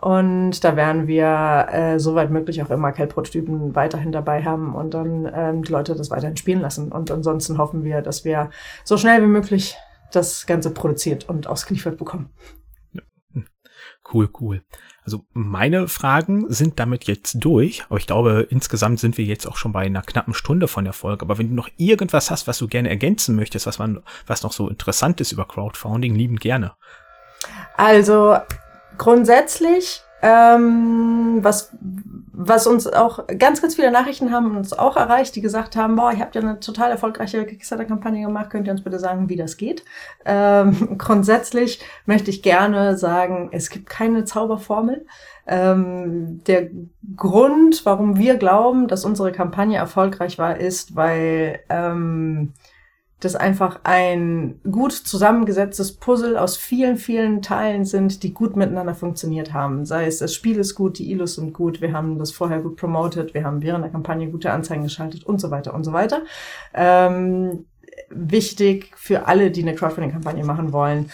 Und da werden wir äh, soweit möglich auch immer Kell-Prototypen weiterhin dabei haben und dann ähm, die Leute das weiterhin spielen lassen. Und ansonsten hoffen wir, dass wir so schnell wie möglich das Ganze produziert und ausgeliefert bekommen.
Cool, cool. Also meine Fragen sind damit jetzt durch, aber ich glaube, insgesamt sind wir jetzt auch schon bei einer knappen Stunde von der Folge. Aber wenn du noch irgendwas hast, was du gerne ergänzen möchtest, was man, was noch so interessant ist über Crowdfunding, lieben gerne.
Also grundsätzlich, ähm, was, was uns auch ganz, ganz viele Nachrichten haben uns auch erreicht, die gesagt haben, boah, ihr habt ja eine total erfolgreiche Kickstarter-Kampagne gemacht, könnt ihr uns bitte sagen, wie das geht? Ähm, <laughs> grundsätzlich möchte ich gerne sagen, es gibt keine Zauberformel. Ähm, der Grund, warum wir glauben, dass unsere Kampagne erfolgreich war, ist, weil ähm, das einfach ein gut zusammengesetztes Puzzle aus vielen, vielen Teilen sind, die gut miteinander funktioniert haben. Sei es, das Spiel ist gut, die Ilus sind gut, wir haben das vorher gut promoted, wir haben während der Kampagne gute Anzeigen geschaltet und so weiter und so weiter. Ähm, wichtig für alle, die eine Crowdfunding-Kampagne machen wollen.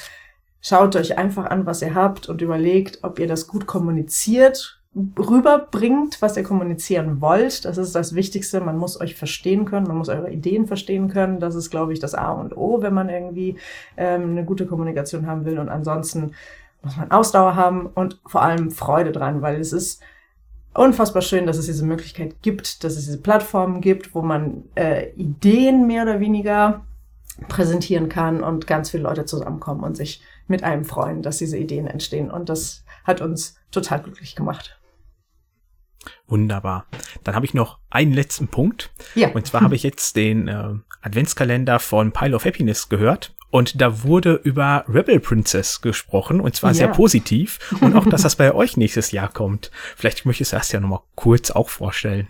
Schaut euch einfach an, was ihr habt und überlegt, ob ihr das gut kommuniziert, rüberbringt, was ihr kommunizieren wollt. Das ist das Wichtigste. Man muss euch verstehen können, man muss eure Ideen verstehen können. Das ist, glaube ich, das A und O, wenn man irgendwie ähm, eine gute Kommunikation haben will. Und ansonsten muss man Ausdauer haben und vor allem Freude dran, weil es ist unfassbar schön, dass es diese Möglichkeit gibt, dass es diese Plattformen gibt, wo man äh, Ideen mehr oder weniger präsentieren kann und ganz viele Leute zusammenkommen und sich mit einem freuen, dass diese Ideen entstehen. Und das hat uns total glücklich gemacht.
Wunderbar. Dann habe ich noch einen letzten Punkt.
Ja.
Und zwar habe ich jetzt den äh, Adventskalender von Pile of Happiness gehört. Und da wurde über Rebel Princess gesprochen und zwar ja. sehr positiv. Und auch, dass <laughs> das bei euch nächstes Jahr kommt. Vielleicht möchtest du das ja nochmal kurz auch vorstellen.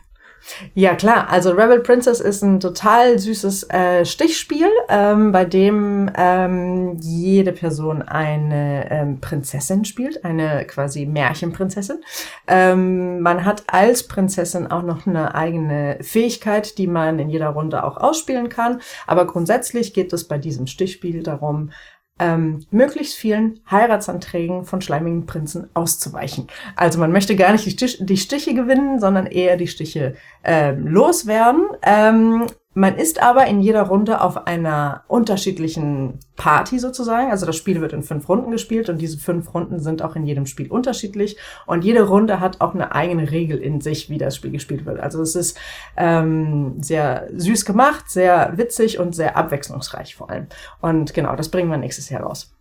Ja, klar. Also Rebel Princess ist ein total süßes äh, Stichspiel, ähm, bei dem ähm, jede Person eine ähm, Prinzessin spielt, eine quasi Märchenprinzessin. Ähm, man hat als Prinzessin auch noch eine eigene Fähigkeit, die man in jeder Runde auch ausspielen kann. Aber grundsätzlich geht es bei diesem Stichspiel darum, ähm, möglichst vielen Heiratsanträgen von schleimigen Prinzen auszuweichen. Also man möchte gar nicht die, Stich die Stiche gewinnen, sondern eher die Stiche ähm, loswerden. Ähm, man ist aber in jeder Runde auf einer unterschiedlichen Party sozusagen. Also das Spiel wird in fünf Runden gespielt und diese fünf Runden sind auch in jedem Spiel unterschiedlich. Und jede Runde hat auch eine eigene Regel in sich, wie das Spiel gespielt wird. Also es ist ähm, sehr süß gemacht, sehr witzig und sehr abwechslungsreich vor allem. Und genau, das bringen wir nächstes Jahr raus.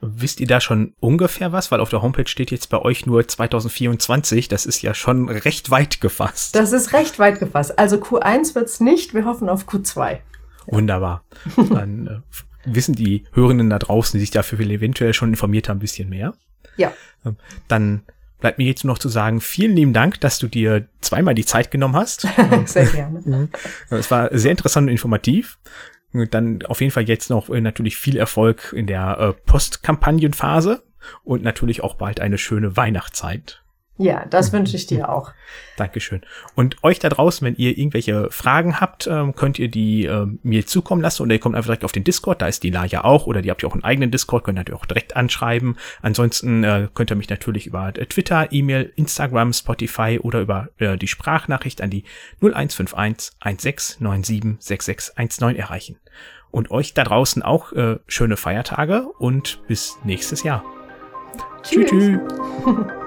Wisst ihr da schon ungefähr was? Weil auf der Homepage steht jetzt bei euch nur 2024. Das ist ja schon recht weit gefasst.
Das ist recht weit gefasst. Also Q1 wird's nicht. Wir hoffen auf Q2.
Wunderbar. Dann äh, wissen die Hörenden da draußen, die sich dafür eventuell schon informiert haben, ein bisschen mehr.
Ja.
Ähm, dann bleibt mir jetzt nur noch zu sagen, vielen lieben Dank, dass du dir zweimal die Zeit genommen hast. <laughs>
sehr gerne.
Es war sehr interessant und informativ dann auf jeden Fall jetzt noch äh, natürlich viel Erfolg in der äh, Postkampagnenphase und natürlich auch bald eine schöne Weihnachtszeit.
Ja, das wünsche ich dir <laughs> auch.
Dankeschön. Und euch da draußen, wenn ihr irgendwelche Fragen habt, ähm, könnt ihr die äh, mir zukommen lassen oder ihr kommt einfach direkt auf den Discord, da ist die ja auch oder die habt ihr auch einen eigenen Discord, könnt ihr auch direkt anschreiben. Ansonsten äh, könnt ihr mich natürlich über äh, Twitter, E-Mail, Instagram, Spotify oder über äh, die Sprachnachricht an die 0151 1697 6619 erreichen. Und euch da draußen auch schöne Feiertage und bis nächstes Jahr.
Tschüss. tschüss. <laughs>